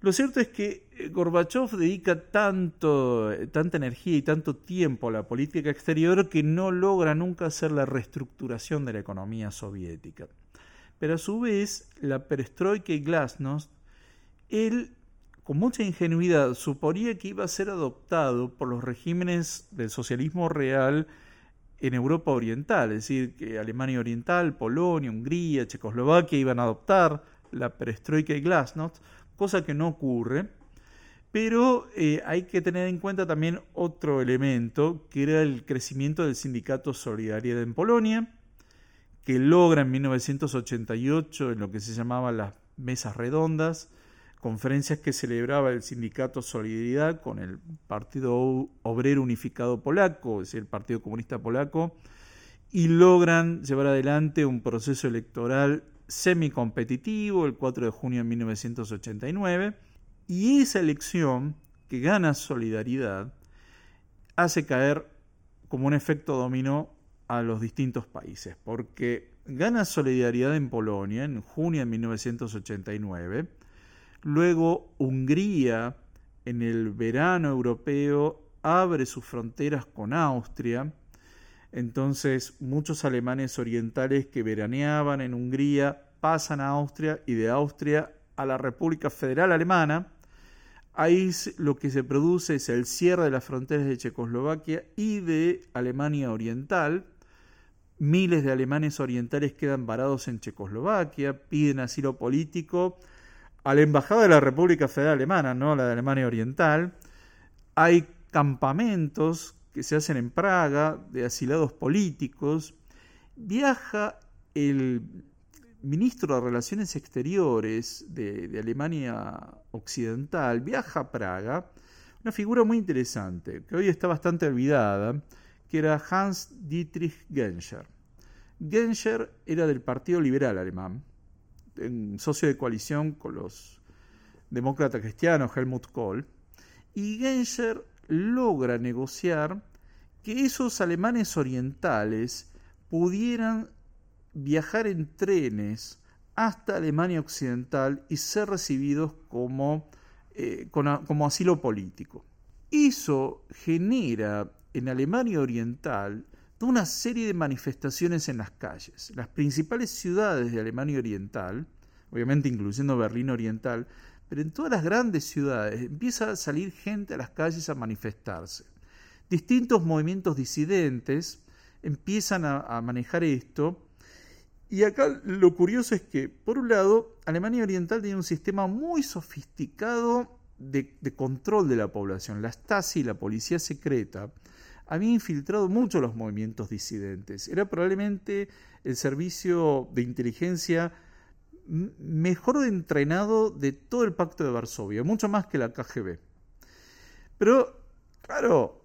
Lo cierto es que eh, Gorbachev dedica tanto, tanta energía y tanto tiempo a la política exterior que no logra nunca hacer la reestructuración de la economía soviética. Pero a su vez, la perestroika y glasnost, él, con mucha ingenuidad, suponía que iba a ser adoptado por los regímenes del socialismo real en Europa Oriental, es decir, que Alemania Oriental, Polonia, Hungría, Checoslovaquia iban a adoptar la perestroika y glasnost, cosa que no ocurre. Pero eh, hay que tener en cuenta también otro elemento, que era el crecimiento del sindicato Solidaridad en Polonia, que logra en 1988 en lo que se llamaban las mesas redondas, conferencias que celebraba el sindicato Solidaridad con el Partido Obrero Unificado Polaco, es decir, el Partido Comunista Polaco, y logran llevar adelante un proceso electoral semicompetitivo el 4 de junio de 1989 y esa elección que gana solidaridad hace caer como un efecto dominó a los distintos países, porque gana solidaridad en Polonia en junio de 1989, luego Hungría en el verano europeo abre sus fronteras con Austria, entonces muchos alemanes orientales que veraneaban en Hungría pasan a Austria y de Austria a la República Federal Alemana. Ahí lo que se produce es el cierre de las fronteras de Checoslovaquia y de Alemania Oriental. Miles de alemanes orientales quedan varados en Checoslovaquia, piden asilo político a la Embajada de la República Federal Alemana, no la de Alemania Oriental. Hay campamentos que se hacen en Praga de asilados políticos. Viaja el ministro de Relaciones Exteriores de, Alemania Occidental, viaja a Praga, una figura muy interesante, que hoy está bastante olvidada, que era Hans Dietrich Genscher. Genscher era del Partido Liberal Alemán, un socio de coalición con los demócratas cristianos Helmut Kohl, y Genscher logra negociar que esos alemanes orientales pudieran viajar en trenes hasta Alemania Occidental y ser recibidos como, eh, como asilo político. Eso genera en Alemania Oriental una serie de manifestaciones en las calles. Las principales ciudades de Alemania Oriental, obviamente incluyendo Berlín Oriental, pero en todas las grandes ciudades empieza a salir gente a las calles a manifestarse. Distintos movimientos disidentes empiezan a manejar esto y acá lo curioso es que, por un lado, Alemania Oriental tiene un sistema muy sofisticado de, control de la población. La Stasi, la policía secreta, había infiltrado mucho los movimientos disidentes. Era probablemente el servicio de inteligencia mejor entrenado de todo el pacto de Varsovia, mucho más que la KGB. Pero, claro,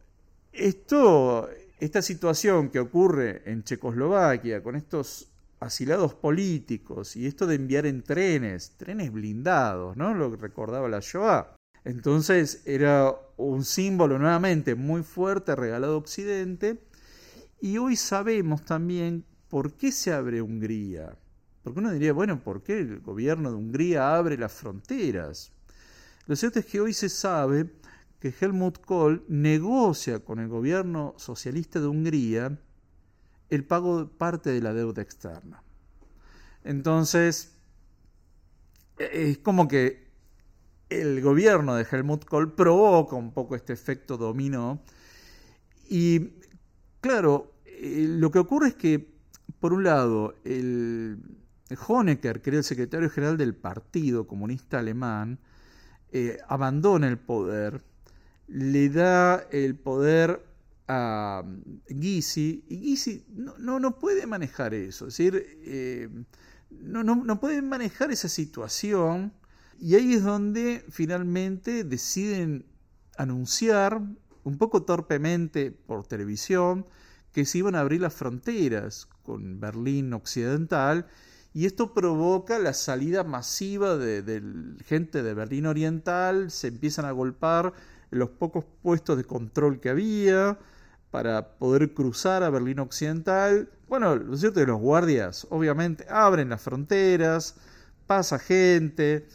esto, esta situación que ocurre en Checoslovaquia con estos asilados políticos y esto de enviar en trenes, trenes blindados, ¿no? Lo recordaba la Shoah. Entonces era un símbolo nuevamente muy fuerte regalado a Occidente y hoy sabemos también por qué se abre Hungría. Porque uno diría, bueno, ¿por qué el gobierno de Hungría abre las fronteras? Lo cierto es que hoy se sabe que Helmut Kohl negocia con el gobierno socialista de Hungría el pago de parte de la deuda externa. Entonces, e-, es como que el gobierno de Helmut Kohl provoca un poco este efecto dominó. Y claro, eh, lo que ocurre es que, por un lado, el Honecker, que era el secretario general del Partido Comunista Alemán, eh, abandona el poder, le da el poder a Gysi y Gysi no, no, puede manejar eso, es decir, eh, no, no, no puede manejar esa situación y ahí es donde finalmente deciden anunciar un poco torpemente por televisión que se iban a abrir las fronteras con Berlín Occidental y esto provoca la salida masiva de, gente de Berlín Oriental, se empiezan a golpar los pocos puestos de control que había, para poder cruzar a Berlín Occidental. Bueno, lo cierto es que los guardias obviamente abren las fronteras, pasa gente.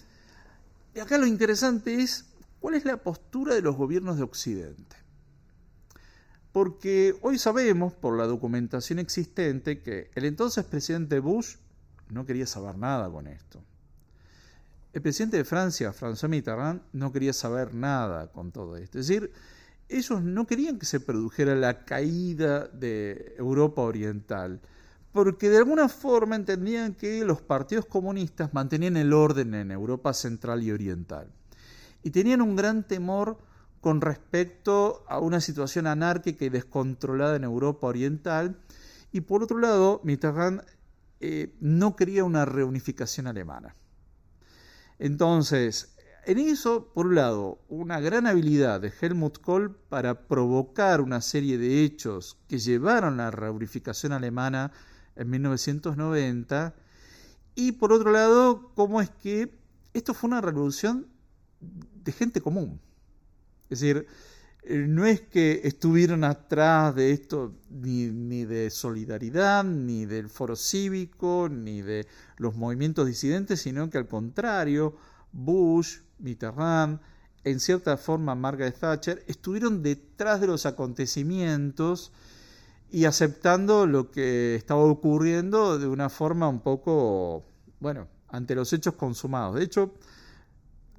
Y acá lo interesante es cuál es la postura de los gobiernos de Occidente. Porque hoy sabemos, por la documentación existente, que el entonces presidente Bush no quería saber nada con esto. El presidente de Francia, François Mitterrand, no quería saber nada con todo esto. Es decir, ellos no querían que se produjera la caída de Europa Oriental, porque de alguna forma entendían que los partidos comunistas mantenían el orden en Europa Central y Oriental. Y tenían un gran temor con respecto a una situación anárquica y descontrolada en Europa Oriental. Y por otro lado, Mitterrand eh, no quería una reunificación alemana. Entonces, en eso, por un lado, una gran habilidad de Helmut Kohl para provocar una serie de hechos que llevaron a la reunificación alemana en 1990, y por otro lado, cómo es que esto fue una revolución de gente común. Es decir, eh, no es que estuvieron atrás de esto ni, ni, de solidaridad, ni del foro cívico, ni de los movimientos disidentes, sino que al contrario, Bush, Mitterrand, en cierta forma Margaret Thatcher, estuvieron detrás de los acontecimientos y aceptando lo que estaba ocurriendo de una forma un poco, bueno, ante los hechos consumados. De hecho,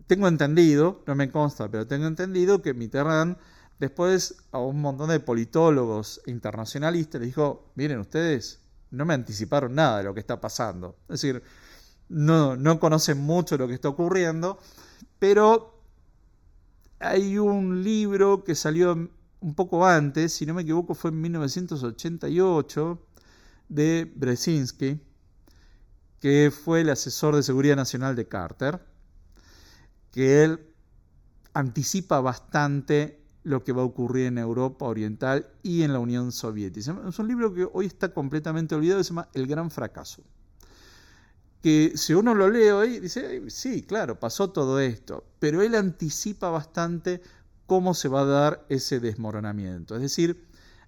tengo entendido, no me consta, pero tengo entendido que Mitterrand después a un montón de politólogos internacionalistas le dijo, miren ustedes, no me anticiparon nada de lo que está pasando. Es decir, no, no conocen mucho lo que está ocurriendo, pero hay un libro que salió un poco antes, si no me equivoco fue en 1988, de Brzezinski, que fue el asesor de seguridad nacional de Carter, que él anticipa bastante lo que va a ocurrir en Europa Oriental y en la Unión Soviética. Es un libro que hoy está completamente olvidado, se llama El Gran Fracaso. Que si uno lo lee hoy, dice, sí, claro, pasó todo esto, pero él anticipa bastante cómo se va a dar ese desmoronamiento. Es decir,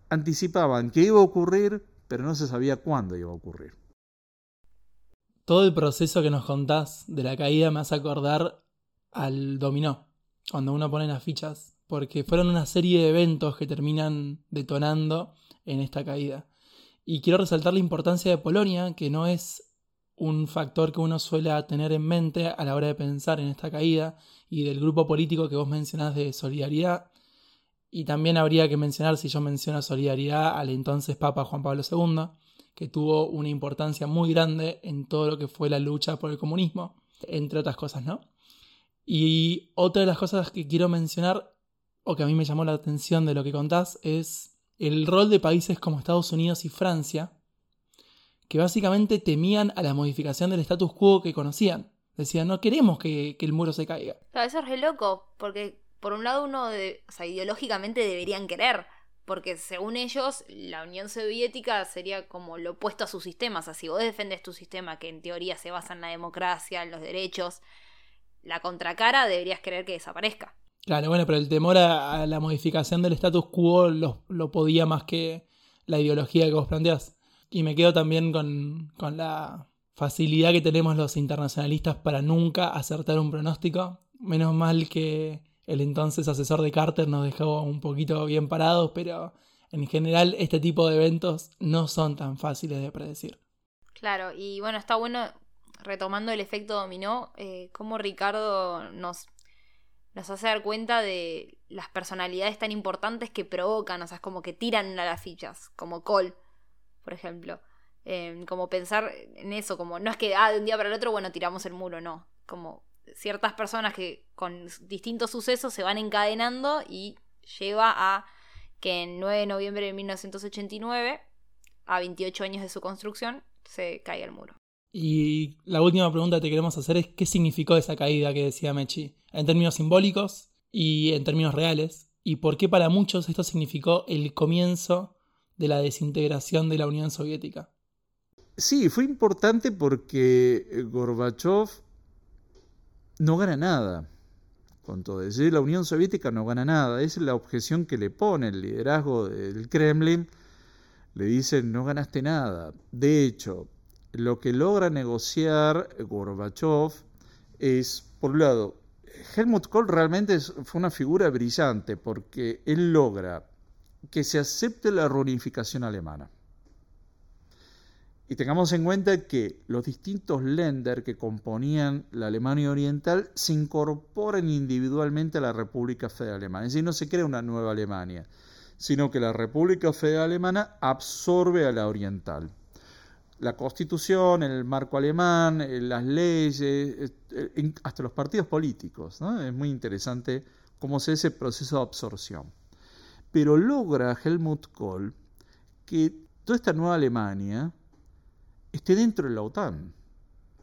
anticipaban que iba a ocurrir, pero no se sabía cuándo iba a ocurrir. Todo el proceso que nos contás de la caída me hace acordar al dominó, cuando uno pone las fichas, porque fueron una serie de eventos que terminan detonando en esta caída. Y quiero resaltar la importancia de Polonia, que no es un factor que uno suele tener en mente a la hora de pensar en esta caída, y del grupo político que vos mencionás de solidaridad. Y también habría que mencionar, si yo menciono solidaridad, al entonces Papa Juan Pablo II, que tuvo una importancia muy grande en todo lo que fue la lucha por el comunismo, entre otras cosas, ¿no? Y otra de las cosas que quiero mencionar, o que a mí me llamó la atención de lo que contás, es el rol de países como Estados Unidos y Francia, que básicamente temían a la modificación del status quo que conocían. Decían, no queremos que, el muro se caiga. Claro, eso es re loco, porque por un lado uno, de, o sea, ideológicamente deberían querer, porque según ellos la Unión Soviética sería como lo opuesto a sus sistemas. Así vos defendes tu sistema que en teoría se basa en la democracia, en los derechos, la contracara deberías querer que desaparezca. Claro, bueno, pero el temor a, la modificación del status quo lo, lo, podía más que la ideología que vos planteás. Y me quedo también con, con la facilidad que tenemos los internacionalistas para nunca acertar un pronóstico. Menos mal que el entonces asesor de Carter nos dejó un poquito bien parados, pero en general este tipo de eventos no son tan fáciles de predecir. Claro, y bueno, está bueno, retomando el efecto dominó, eh, cómo Ricardo nos, nos hace dar cuenta de las personalidades tan importantes que provocan, o sea, es como que tiran a las fichas, como Cole, por ejemplo. Em, como pensar en eso, como no es que ah, de un día para el otro, bueno, tiramos el muro, no. Como ciertas personas que con distintos sucesos se van encadenando y lleva a que en 9 de noviembre de 1989, a 28 años de su construcción, se caiga el muro. Y la última pregunta que te queremos hacer es qué significó esa caída que decía Mechi, en términos simbólicos y en términos reales, y por qué para muchos esto significó el comienzo de la desintegración de la Unión Soviética. Sí, fue importante porque eh, Gorbachev no gana nada con todo. La Unión Soviética no gana nada. Esa es la objeción que le pone el liderazgo del Kremlin. Le dicen, no ganaste nada. De hecho, lo que logra negociar Gorbachev es, por un lado, Helmut Kohl realmente fue una figura brillante porque él logra que se acepte la reunificación alemana. Y tengamos en cuenta que los distintos Länder que componían la Alemania Oriental se incorporan individualmente a la República Federal Alemana. Es decir, no se crea una nueva Alemania, sino que la República Federal Alemana absorbe a la Oriental. La constitución, el marco alemán, eh, las leyes, eh, hasta los partidos políticos. Es muy interesante cómo se hace ese proceso de absorción. Pero logra Helmut Kohl que toda esta nueva Alemania, esté dentro de la OTAN.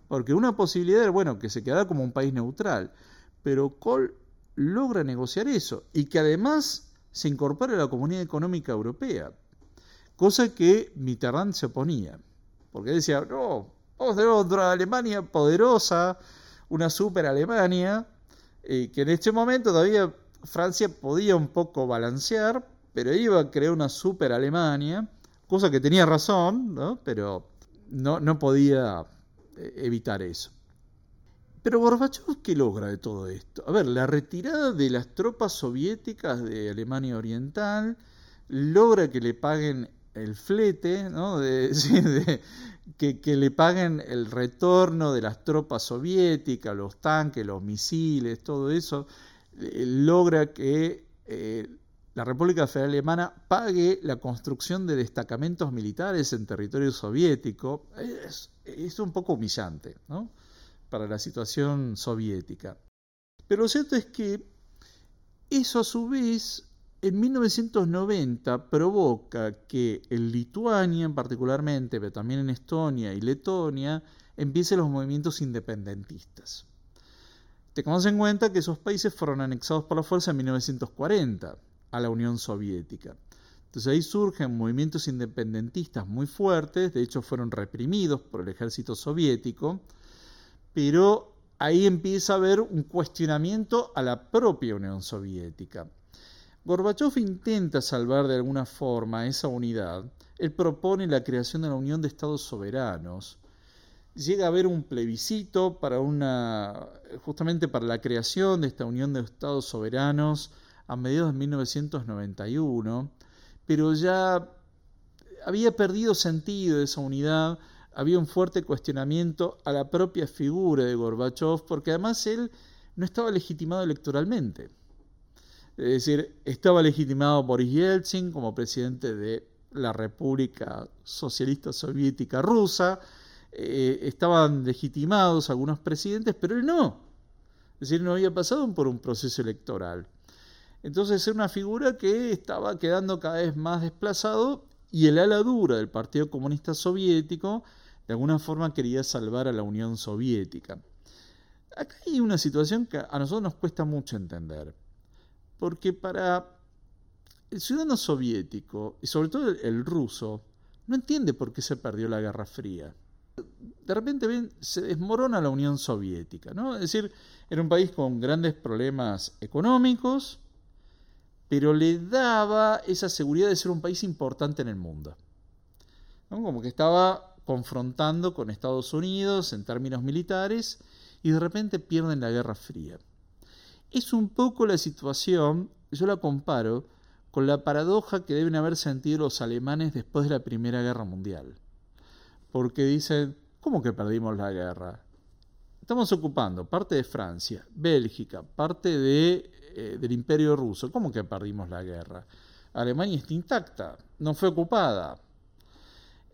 Porque una posibilidad era, bueno, que se quedara como un país neutral. Pero Kohl logra negociar eso y que además se incorpore a la Comunidad Económica Europea. Cosa que Mitterrand se oponía. Porque decía, no, vamos a otra Alemania poderosa, una super Alemania, y que en este momento todavía Francia podía un poco balancear, pero iba a crear una super Alemania, cosa que tenía razón, ¿no? pero no, no podía eh, evitar eso. Pero Gorbachev, ¿qué logra de todo esto? A ver, la retirada de las tropas soviéticas de Alemania Oriental logra que le paguen el flete, ¿no? de, que, que, le paguen el retorno de las tropas soviéticas, los tanques, los misiles, todo eso, logra que eh, la República Federal Alemana pague la construcción de destacamentos militares en territorio soviético. Es, un poco humillante para la situación soviética. Pero lo cierto es que eso a su vez en 1990 provoca que en Lituania particularmente, pero también en Estonia y Letonia, empiecen los movimientos independentistas. Tengamos en cuenta que esos países fueron anexados por la fuerza en 1940 a la Unión Soviética. Entonces ahí surgen movimientos independentistas muy fuertes, de hecho fueron reprimidos por el ejército soviético, pero ahí empieza a haber un cuestionamiento a la propia Unión Soviética. Gorbachev intenta salvar de alguna forma esa unidad. Él propone la creación de la Unión de Estados Soberanos. Llega a haber un plebiscito para una, justamente para la creación de esta Unión de Estados Soberanos a mediados de 1991, pero ya había perdido sentido esa unidad, había un fuerte cuestionamiento a la propia figura de Gorbachev, porque además él no estaba legitimado electoralmente. Es decir, estaba legitimado Boris Yeltsin como presidente de la República Socialista Soviética Rusa, eh, estaban legitimados algunos presidentes, pero él no. Es decir, no había pasado por un proceso electoral. Entonces era una figura que estaba quedando cada vez más desplazado y el ala dura del Partido Comunista Soviético de alguna forma quería salvar a la Unión Soviética. Acá hay una situación que a nosotros nos cuesta mucho entender porque para el ciudadano soviético, y sobre todo el, ruso, no entiende por qué se perdió la Guerra Fría. De repente se desmorona la Unión Soviética, ¿no? Es decir, era un país con grandes problemas económicos, pero le daba esa seguridad de ser un país importante en el mundo. Como que estaba confrontando con Estados Unidos en términos militares y de repente pierden la Guerra Fría. Es un poco la situación, yo la comparo con la paradoja que deben haber sentido los alemanes después de la Primera Guerra Mundial. Porque dicen, ¿cómo que perdimos la guerra? Estamos ocupando parte de Francia, Bélgica, parte eh, del Imperio Ruso. ¿Cómo que perdimos la guerra? Alemania está intacta, no fue ocupada.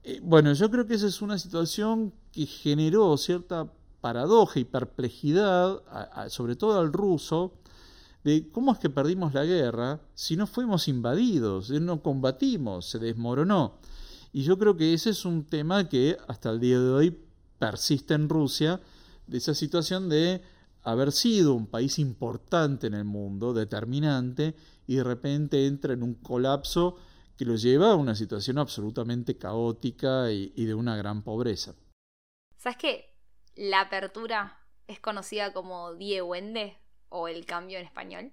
Eh, bueno, yo creo que esa es una situación que generó cierta paradoja y perplejidad, sobre todo al ruso, de cómo es que perdimos la guerra si no fuimos invadidos, no combatimos, se desmoronó. Y yo creo que ese es un tema que hasta el día de hoy persiste en Rusia, de esa situación de haber sido un país importante en el mundo, determinante, y de repente entra en un colapso que lo lleva a una situación absolutamente caótica y, y de una gran pobreza. ¿Sabes qué? la apertura es conocida como Die Wende o el cambio en español?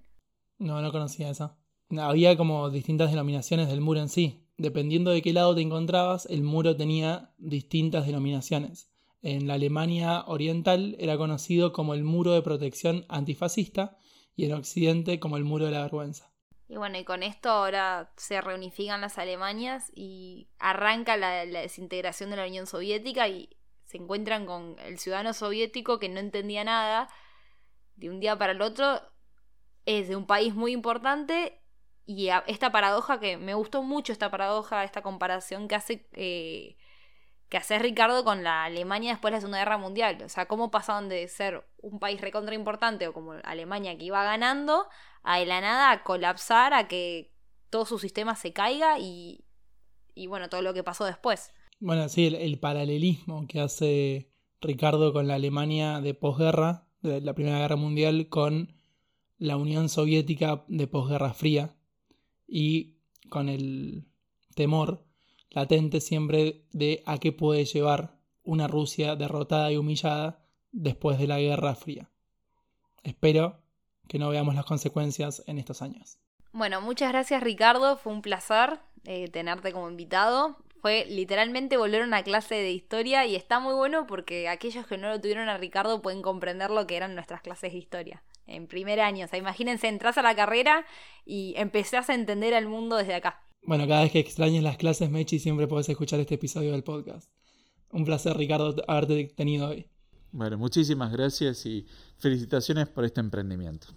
No, no conocía esa. Había como distintas denominaciones del muro en sí. Dependiendo de qué lado te encontrabas, el muro tenía distintas denominaciones. En la Alemania oriental era conocido como el muro de protección antifascista y en Occidente como el muro de la vergüenza. Y bueno, y con esto ahora se reunifican las Alemanias y arranca la, la desintegración de la Unión Soviética y se encuentran con el ciudadano soviético que no entendía nada de un día para el otro, es de un país muy importante y esta paradoja que me gustó mucho, esta paradoja, esta comparación que hace, eh, que hace Ricardo con la Alemania después de la Segunda Guerra Mundial. O sea, cómo pasaron de ser un país recontra importante o como Alemania que iba ganando a de la nada a colapsar, a que todo su sistema se caiga y, y bueno, todo lo que pasó después. Bueno, sí, el, paralelismo que hace Ricardo con la Alemania de posguerra, de la Primera Guerra Mundial, con la Unión Soviética de posguerra fría y con el temor latente siempre de a qué puede llevar una Rusia derrotada y humillada después de la Guerra Fría. Espero que no veamos las consecuencias en estos años. Bueno, muchas gracias Ricardo, fue un placer eh, tenerte como invitado fue literalmente volver a una clase de historia y está muy bueno porque aquellos que no lo tuvieron a Ricardo pueden comprender lo que eran nuestras clases de historia en primer año. O sea, imagínense, entras a la carrera y empezás a entender al mundo desde acá. Bueno, cada vez que extrañes las clases, Mechi, siempre puedes escuchar este episodio del podcast. Un placer, Ricardo, haberte tenido hoy. Bueno, muchísimas gracias y felicitaciones por este emprendimiento.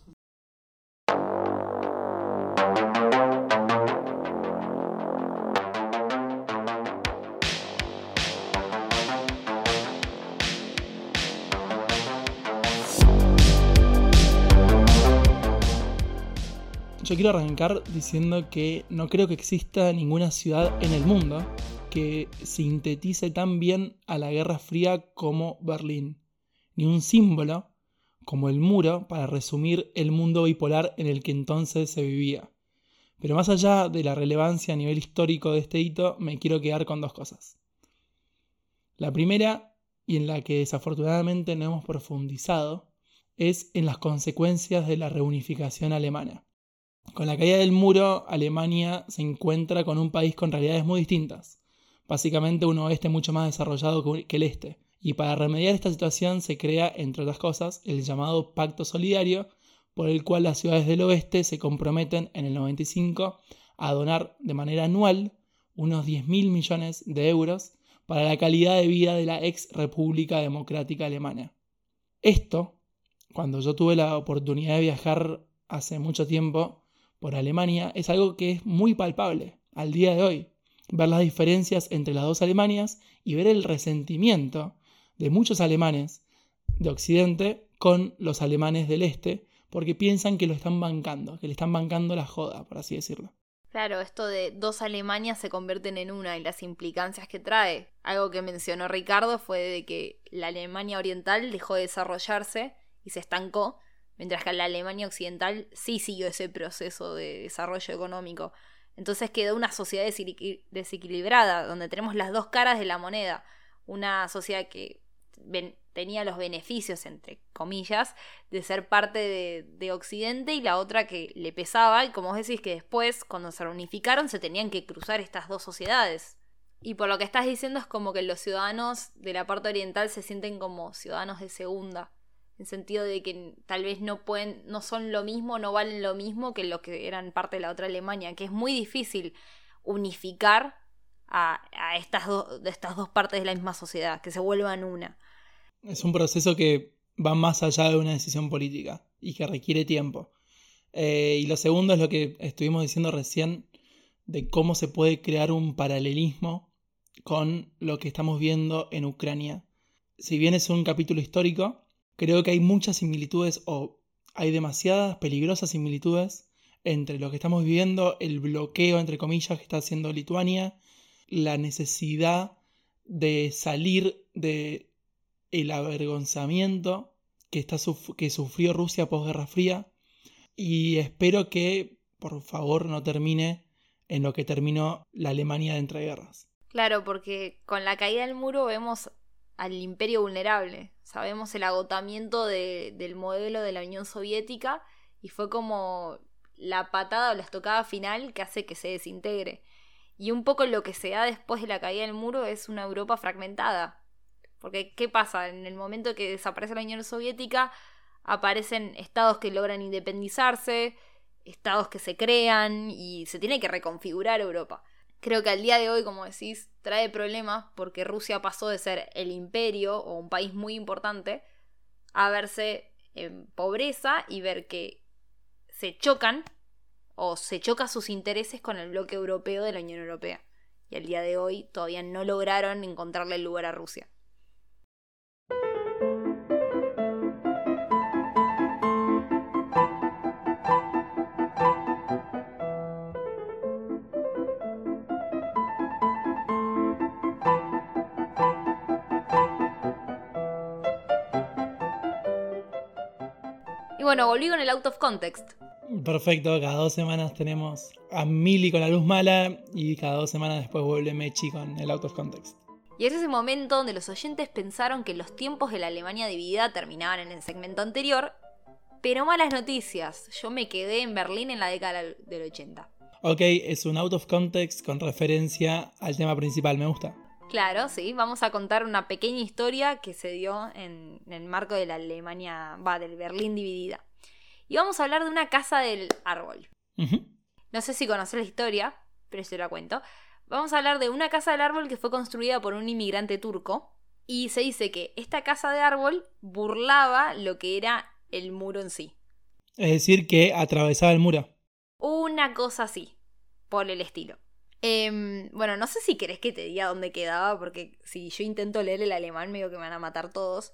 Yo quiero arrancar diciendo que no creo que exista ninguna ciudad en el mundo que sintetice tan bien a la Guerra Fría como Berlín, ni un símbolo como el muro para resumir el mundo bipolar en el que entonces se vivía. Pero más allá de la relevancia a nivel histórico de este hito, me quiero quedar con dos cosas. La primera, y en la que desafortunadamente no hemos profundizado, es en las consecuencias de la reunificación alemana. Con la caída del muro, Alemania se encuentra con un país con realidades muy distintas. Básicamente un oeste mucho más desarrollado que el este. Y para remediar esta situación se crea, entre otras cosas, el llamado Pacto Solidario, por el cual las ciudades del oeste se comprometen en el 95 a donar de manera anual unos 10.000 millones de euros para la calidad de vida de la ex República Democrática Alemana. Esto, cuando yo tuve la oportunidad de viajar hace mucho tiempo, por Alemania es algo que es muy palpable al día de hoy. Ver las diferencias entre las dos Alemanias y ver el resentimiento de muchos alemanes de Occidente con los alemanes del Este, porque piensan que lo están bancando, que le están bancando la joda, por así decirlo. Claro, esto de dos Alemanias se convierten en una y las implicancias que trae. Algo que mencionó Ricardo fue de que la Alemania Oriental dejó de desarrollarse y se estancó mientras que la Alemania Occidental sí siguió ese proceso de desarrollo económico. Entonces quedó una sociedad desequilibrada, donde tenemos las dos caras de la moneda. Una sociedad que tenía los beneficios, entre comillas, de ser parte de, de, Occidente y la otra que le pesaba, y como vos decís que después, cuando se reunificaron, se tenían que cruzar estas dos sociedades. Y por lo que estás diciendo es como que los ciudadanos de la parte oriental se sienten como ciudadanos de segunda en sentido de que tal vez no pueden, no son lo mismo, no valen lo mismo que lo que eran parte de la otra Alemania, que es muy difícil unificar a, estas, de estas dos partes de la misma sociedad, que se vuelvan una. Es un proceso que va más allá de una decisión política y que requiere tiempo. Eh, y lo segundo es lo que estuvimos diciendo recién, de cómo se puede crear un paralelismo con lo que estamos viendo en Ucrania. Si bien es un capítulo histórico, Creo que hay muchas similitudes o hay demasiadas peligrosas similitudes entre lo que estamos viviendo, el bloqueo, entre comillas, que está haciendo Lituania, la necesidad de salir de el avergonzamiento que, está, que sufrió Rusia posguerra fría y espero que por favor no termine en lo que terminó la Alemania de entreguerras. Claro, porque con la caída del muro vemos al imperio vulnerable. Sabemos el agotamiento del modelo de la Unión Soviética y fue como la patada o la estocada final que hace que se desintegre. Y un poco lo que se da después de la caída del muro es una Europa fragmentada. Porque, ¿qué pasa? En el momento que desaparece la Unión Soviética, aparecen estados que logran independizarse, estados que se crean y se tiene que reconfigurar Europa. Creo que al día de hoy, como decís, trae problemas porque Rusia pasó de ser el imperio o un país muy importante a verse en pobreza y ver que se chocan o se choca sus intereses con el bloque europeo de la Unión Europea. Y al día de hoy todavía no lograron encontrarle el lugar a Rusia. Bueno, volví con el out of context. Perfecto, cada dos semanas tenemos a Milly con la luz mala y cada dos semanas después vuelve Mechi con el out of context. Y es ese momento donde los oyentes pensaron que los tiempos de la Alemania dividida terminaban en el segmento anterior, pero malas noticias, yo me quedé en Berlín en la década del 80. Ok, es un out of context con referencia al tema principal, me gusta. Claro, sí, vamos a contar una pequeña historia que se dio en, el marco de la Alemania, va, del Berlín dividida. Y vamos a hablar de una casa del árbol. No sé si conoces la historia, pero yo la cuento. Vamos a hablar de una casa del árbol que fue construida por un inmigrante turco. Y se dice que esta casa de árbol burlaba lo que era el muro en sí. Es decir, que atravesaba el muro. Una cosa así, por el estilo. Em, bueno, no sé si querés que te diga dónde quedaba, porque si yo intento leer el alemán, medio que me van a matar todos.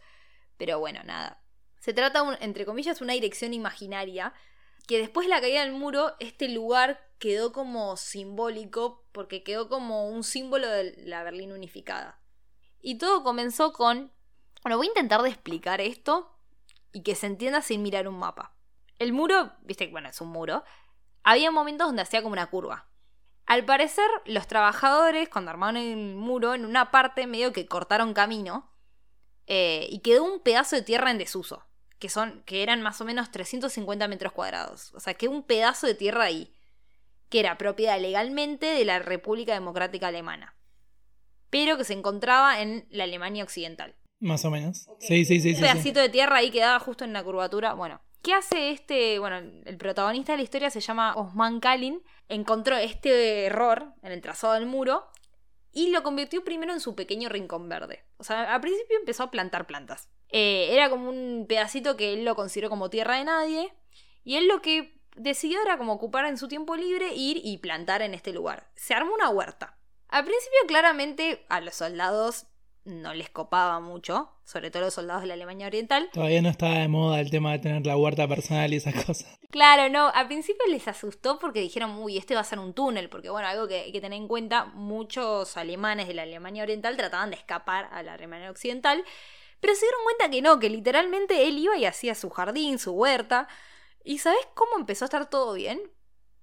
Pero bueno, nada. Se trata, entre comillas, una dirección imaginaria que después de la caída del muro, este lugar quedó como simbólico porque quedó como un símbolo de la Berlín unificada. Y todo comenzó con... Bueno, voy a intentar de explicar esto y que se entienda sin mirar un mapa. El muro, viste, bueno, es un muro. Había momentos donde hacía como una curva. Al parecer, los trabajadores, cuando armaron el muro, en una parte medio que cortaron camino eh, y quedó un pedazo de tierra en desuso que, son, que eran más o menos 350 metros cuadrados. O sea, que un pedazo de tierra ahí, que era propiedad legalmente de la República Democrática Alemana, pero que se encontraba en la Alemania Occidental. Más o menos. Sí, sí, sí. Un pedacito de tierra ahí quedaba justo en la curvatura. Bueno, ¿qué hace este? Bueno, el protagonista de la historia se llama Osman Kalin. Encontró este error en el trazado del muro y lo convirtió primero en su pequeño rincón verde. O sea, al principio empezó a plantar plantas. Eh, era como un pedacito que él lo consideró como tierra de nadie. Y él lo que decidió era como ocupar en su tiempo libre, ir y plantar en este lugar. Se armó una huerta. Al principio claramente a los soldados no les copaba mucho, sobre todo los soldados de la Alemania Oriental. Todavía no estaba de moda el tema de tener la huerta personal y esas cosas. Claro, no, al principio les asustó porque dijeron, uy, este va a ser un túnel, porque bueno, algo que hay que tener en cuenta, muchos alemanes de la Alemania Oriental trataban de escapar a la Alemania Occidental pero se dieron cuenta que no, que literalmente él iba y hacía su jardín, su huerta. ¿Y sabes cómo empezó a estar todo bien?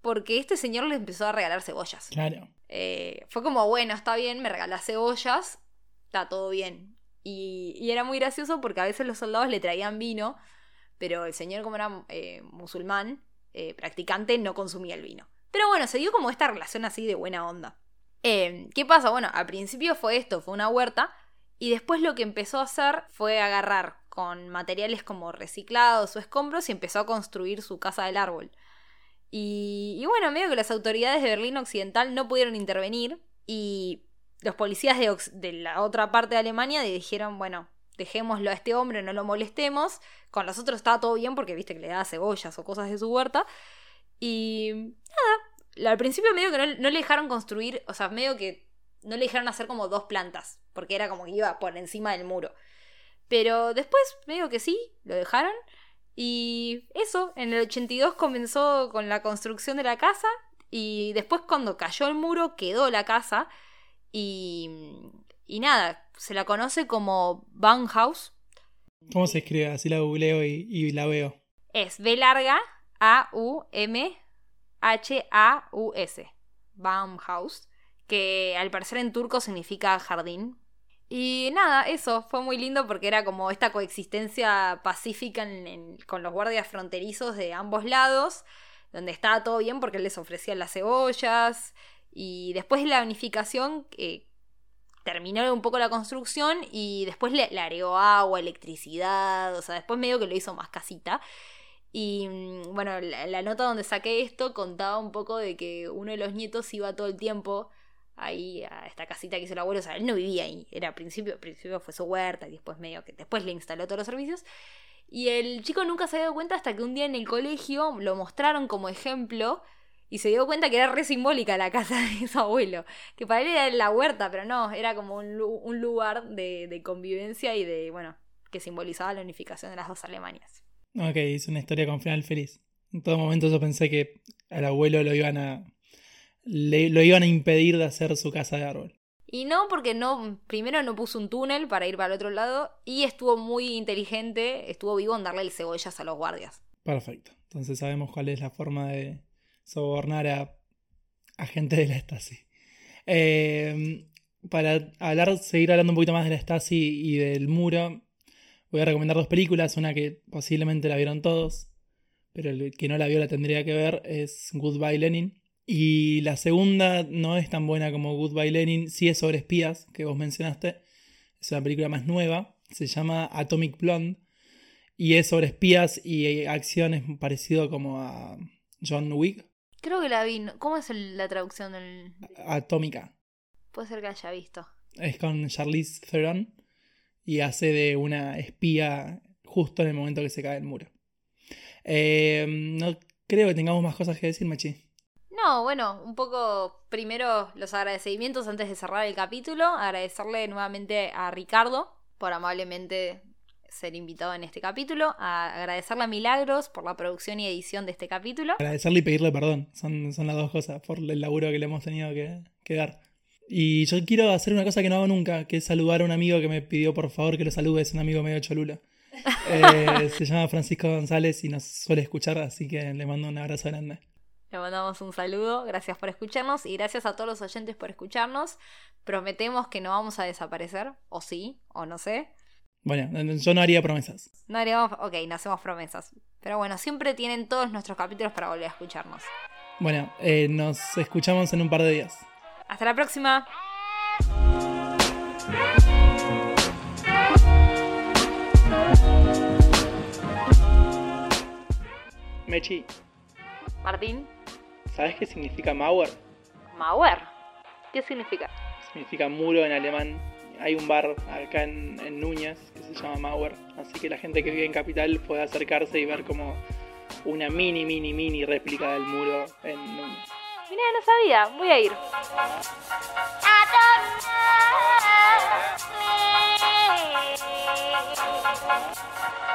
Porque este señor le empezó a regalar cebollas. Claro. Eh, fue como, bueno, está bien, me regalas cebollas, está todo bien. Y, era muy gracioso porque a veces los soldados le traían vino, pero el señor, como era eh, musulmán, eh, practicante, no consumía el vino. Pero bueno, se dio como esta relación así de buena onda. ¿Qué pasa? Bueno, al principio fue esto, fue una huerta, y después lo que empezó a hacer fue agarrar con materiales como reciclados o escombros y empezó a construir su casa del árbol. Y, bueno, medio que las autoridades de Berlín Occidental no pudieron intervenir y los policías de, la otra parte de Alemania dijeron, bueno, dejémoslo a este hombre, no lo molestemos. Con los otros estaba todo bien porque viste que le daba cebollas o cosas de su huerta. Y nada, al principio medio que no, no, le dejaron construir, o sea, medio que no le dejaron hacer como dos plantas, porque era como que iba por encima del muro. Pero después, medio que sí, lo dejaron. Y eso, en el 82 comenzó con la construcción de la casa. Y después cuando cayó el muro quedó la casa. Y, y nada, se la conoce como Baumhaus. ¿Cómo se escribe? Así la googleo y, y la veo. Es B larga A-U-M-H-A-U-S. Baumhaus que al parecer en turco significa jardín. Y nada, eso fue muy lindo porque era como esta coexistencia pacífica con los guardias fronterizos de ambos lados, donde estaba todo bien porque les ofrecía las cebollas. Y después de la unificación, eh, terminó un poco la construcción y después le, agregó agua, electricidad, o sea, después medio que lo hizo más casita. Y mm, bueno, la, nota donde saqué esto contaba un poco de que uno de los nietos iba todo el tiempo ahí a esta casita que hizo el abuelo. O sea, él no vivía ahí. Era al principio, al principio fue su huerta y después medio que después le instaló todos los servicios. Y el chico nunca se dio cuenta hasta que un día en el colegio lo mostraron como ejemplo y se dio cuenta que era re simbólica la casa de su abuelo. Que para él era la huerta, pero no, era como un, un lugar de, de, convivencia y de, bueno, que simbolizaba la unificación de las dos Alemanias. Ok, es una historia con final feliz. En todo momento yo pensé que al abuelo lo iban a le, lo iban a impedir de hacer su casa de árbol. Y no, porque no, primero no puso un túnel para ir para el otro lado y estuvo muy inteligente, estuvo vivo en darle el cebollas a los guardias. Perfecto. Entonces sabemos cuál es la forma de sobornar a, a gente de la Stasi. Eh, para hablar, seguir hablando un poquito más de la Stasi y del muro, voy a recomendar dos películas. Una que posiblemente la vieron todos, pero el que no la vio la tendría que ver, es Goodbye Lenin. Y la segunda no es tan buena como Goodbye Lenin, sí es sobre espías, que vos mencionaste. Es una película más nueva, se llama Atomic Blonde. Y es sobre espías y acciones parecido como a John Wick. Creo que la vi. ¿Cómo es la traducción del.? Atómica. Puede ser que haya visto. Es con Charlize Theron y hace de una espía justo en el momento que se cae el muro. Eh, no creo que tengamos más cosas que decir, Machi. No, bueno, un poco primero los agradecimientos antes de cerrar el capítulo. Agradecerle nuevamente a Ricardo por amablemente ser invitado en este capítulo. A agradecerle a Milagros por la producción y edición de este capítulo. Agradecerle y pedirle perdón. Son, son las dos cosas por el laburo que le hemos tenido que, que dar. Y yo quiero hacer una cosa que no hago nunca, que es saludar a un amigo que me pidió por favor que lo salude. Es un amigo medio cholula. Eh, se llama Francisco González y nos suele escuchar, así que le mando un abrazo grande. Le mandamos un saludo, gracias por escucharnos y gracias a todos los oyentes por escucharnos. Prometemos que no vamos a desaparecer, o sí, o no sé. Bueno, yo no haría promesas. No haríamos, ok, no hacemos promesas. Pero bueno, siempre tienen todos nuestros capítulos para volver a escucharnos. Bueno, eh, nos escuchamos en un par de días. Hasta la próxima. Mechi, Martín, ¿sabes qué significa Mauer? Mauer. ¿Qué significa? Significa muro en alemán. Hay un bar acá en, en Núñez que se llama Mauer, así que la gente que vive en Capital puede acercarse y ver como una mini, mini, mini réplica del muro en Núñez. Mira, no sabía, voy a ir. I don't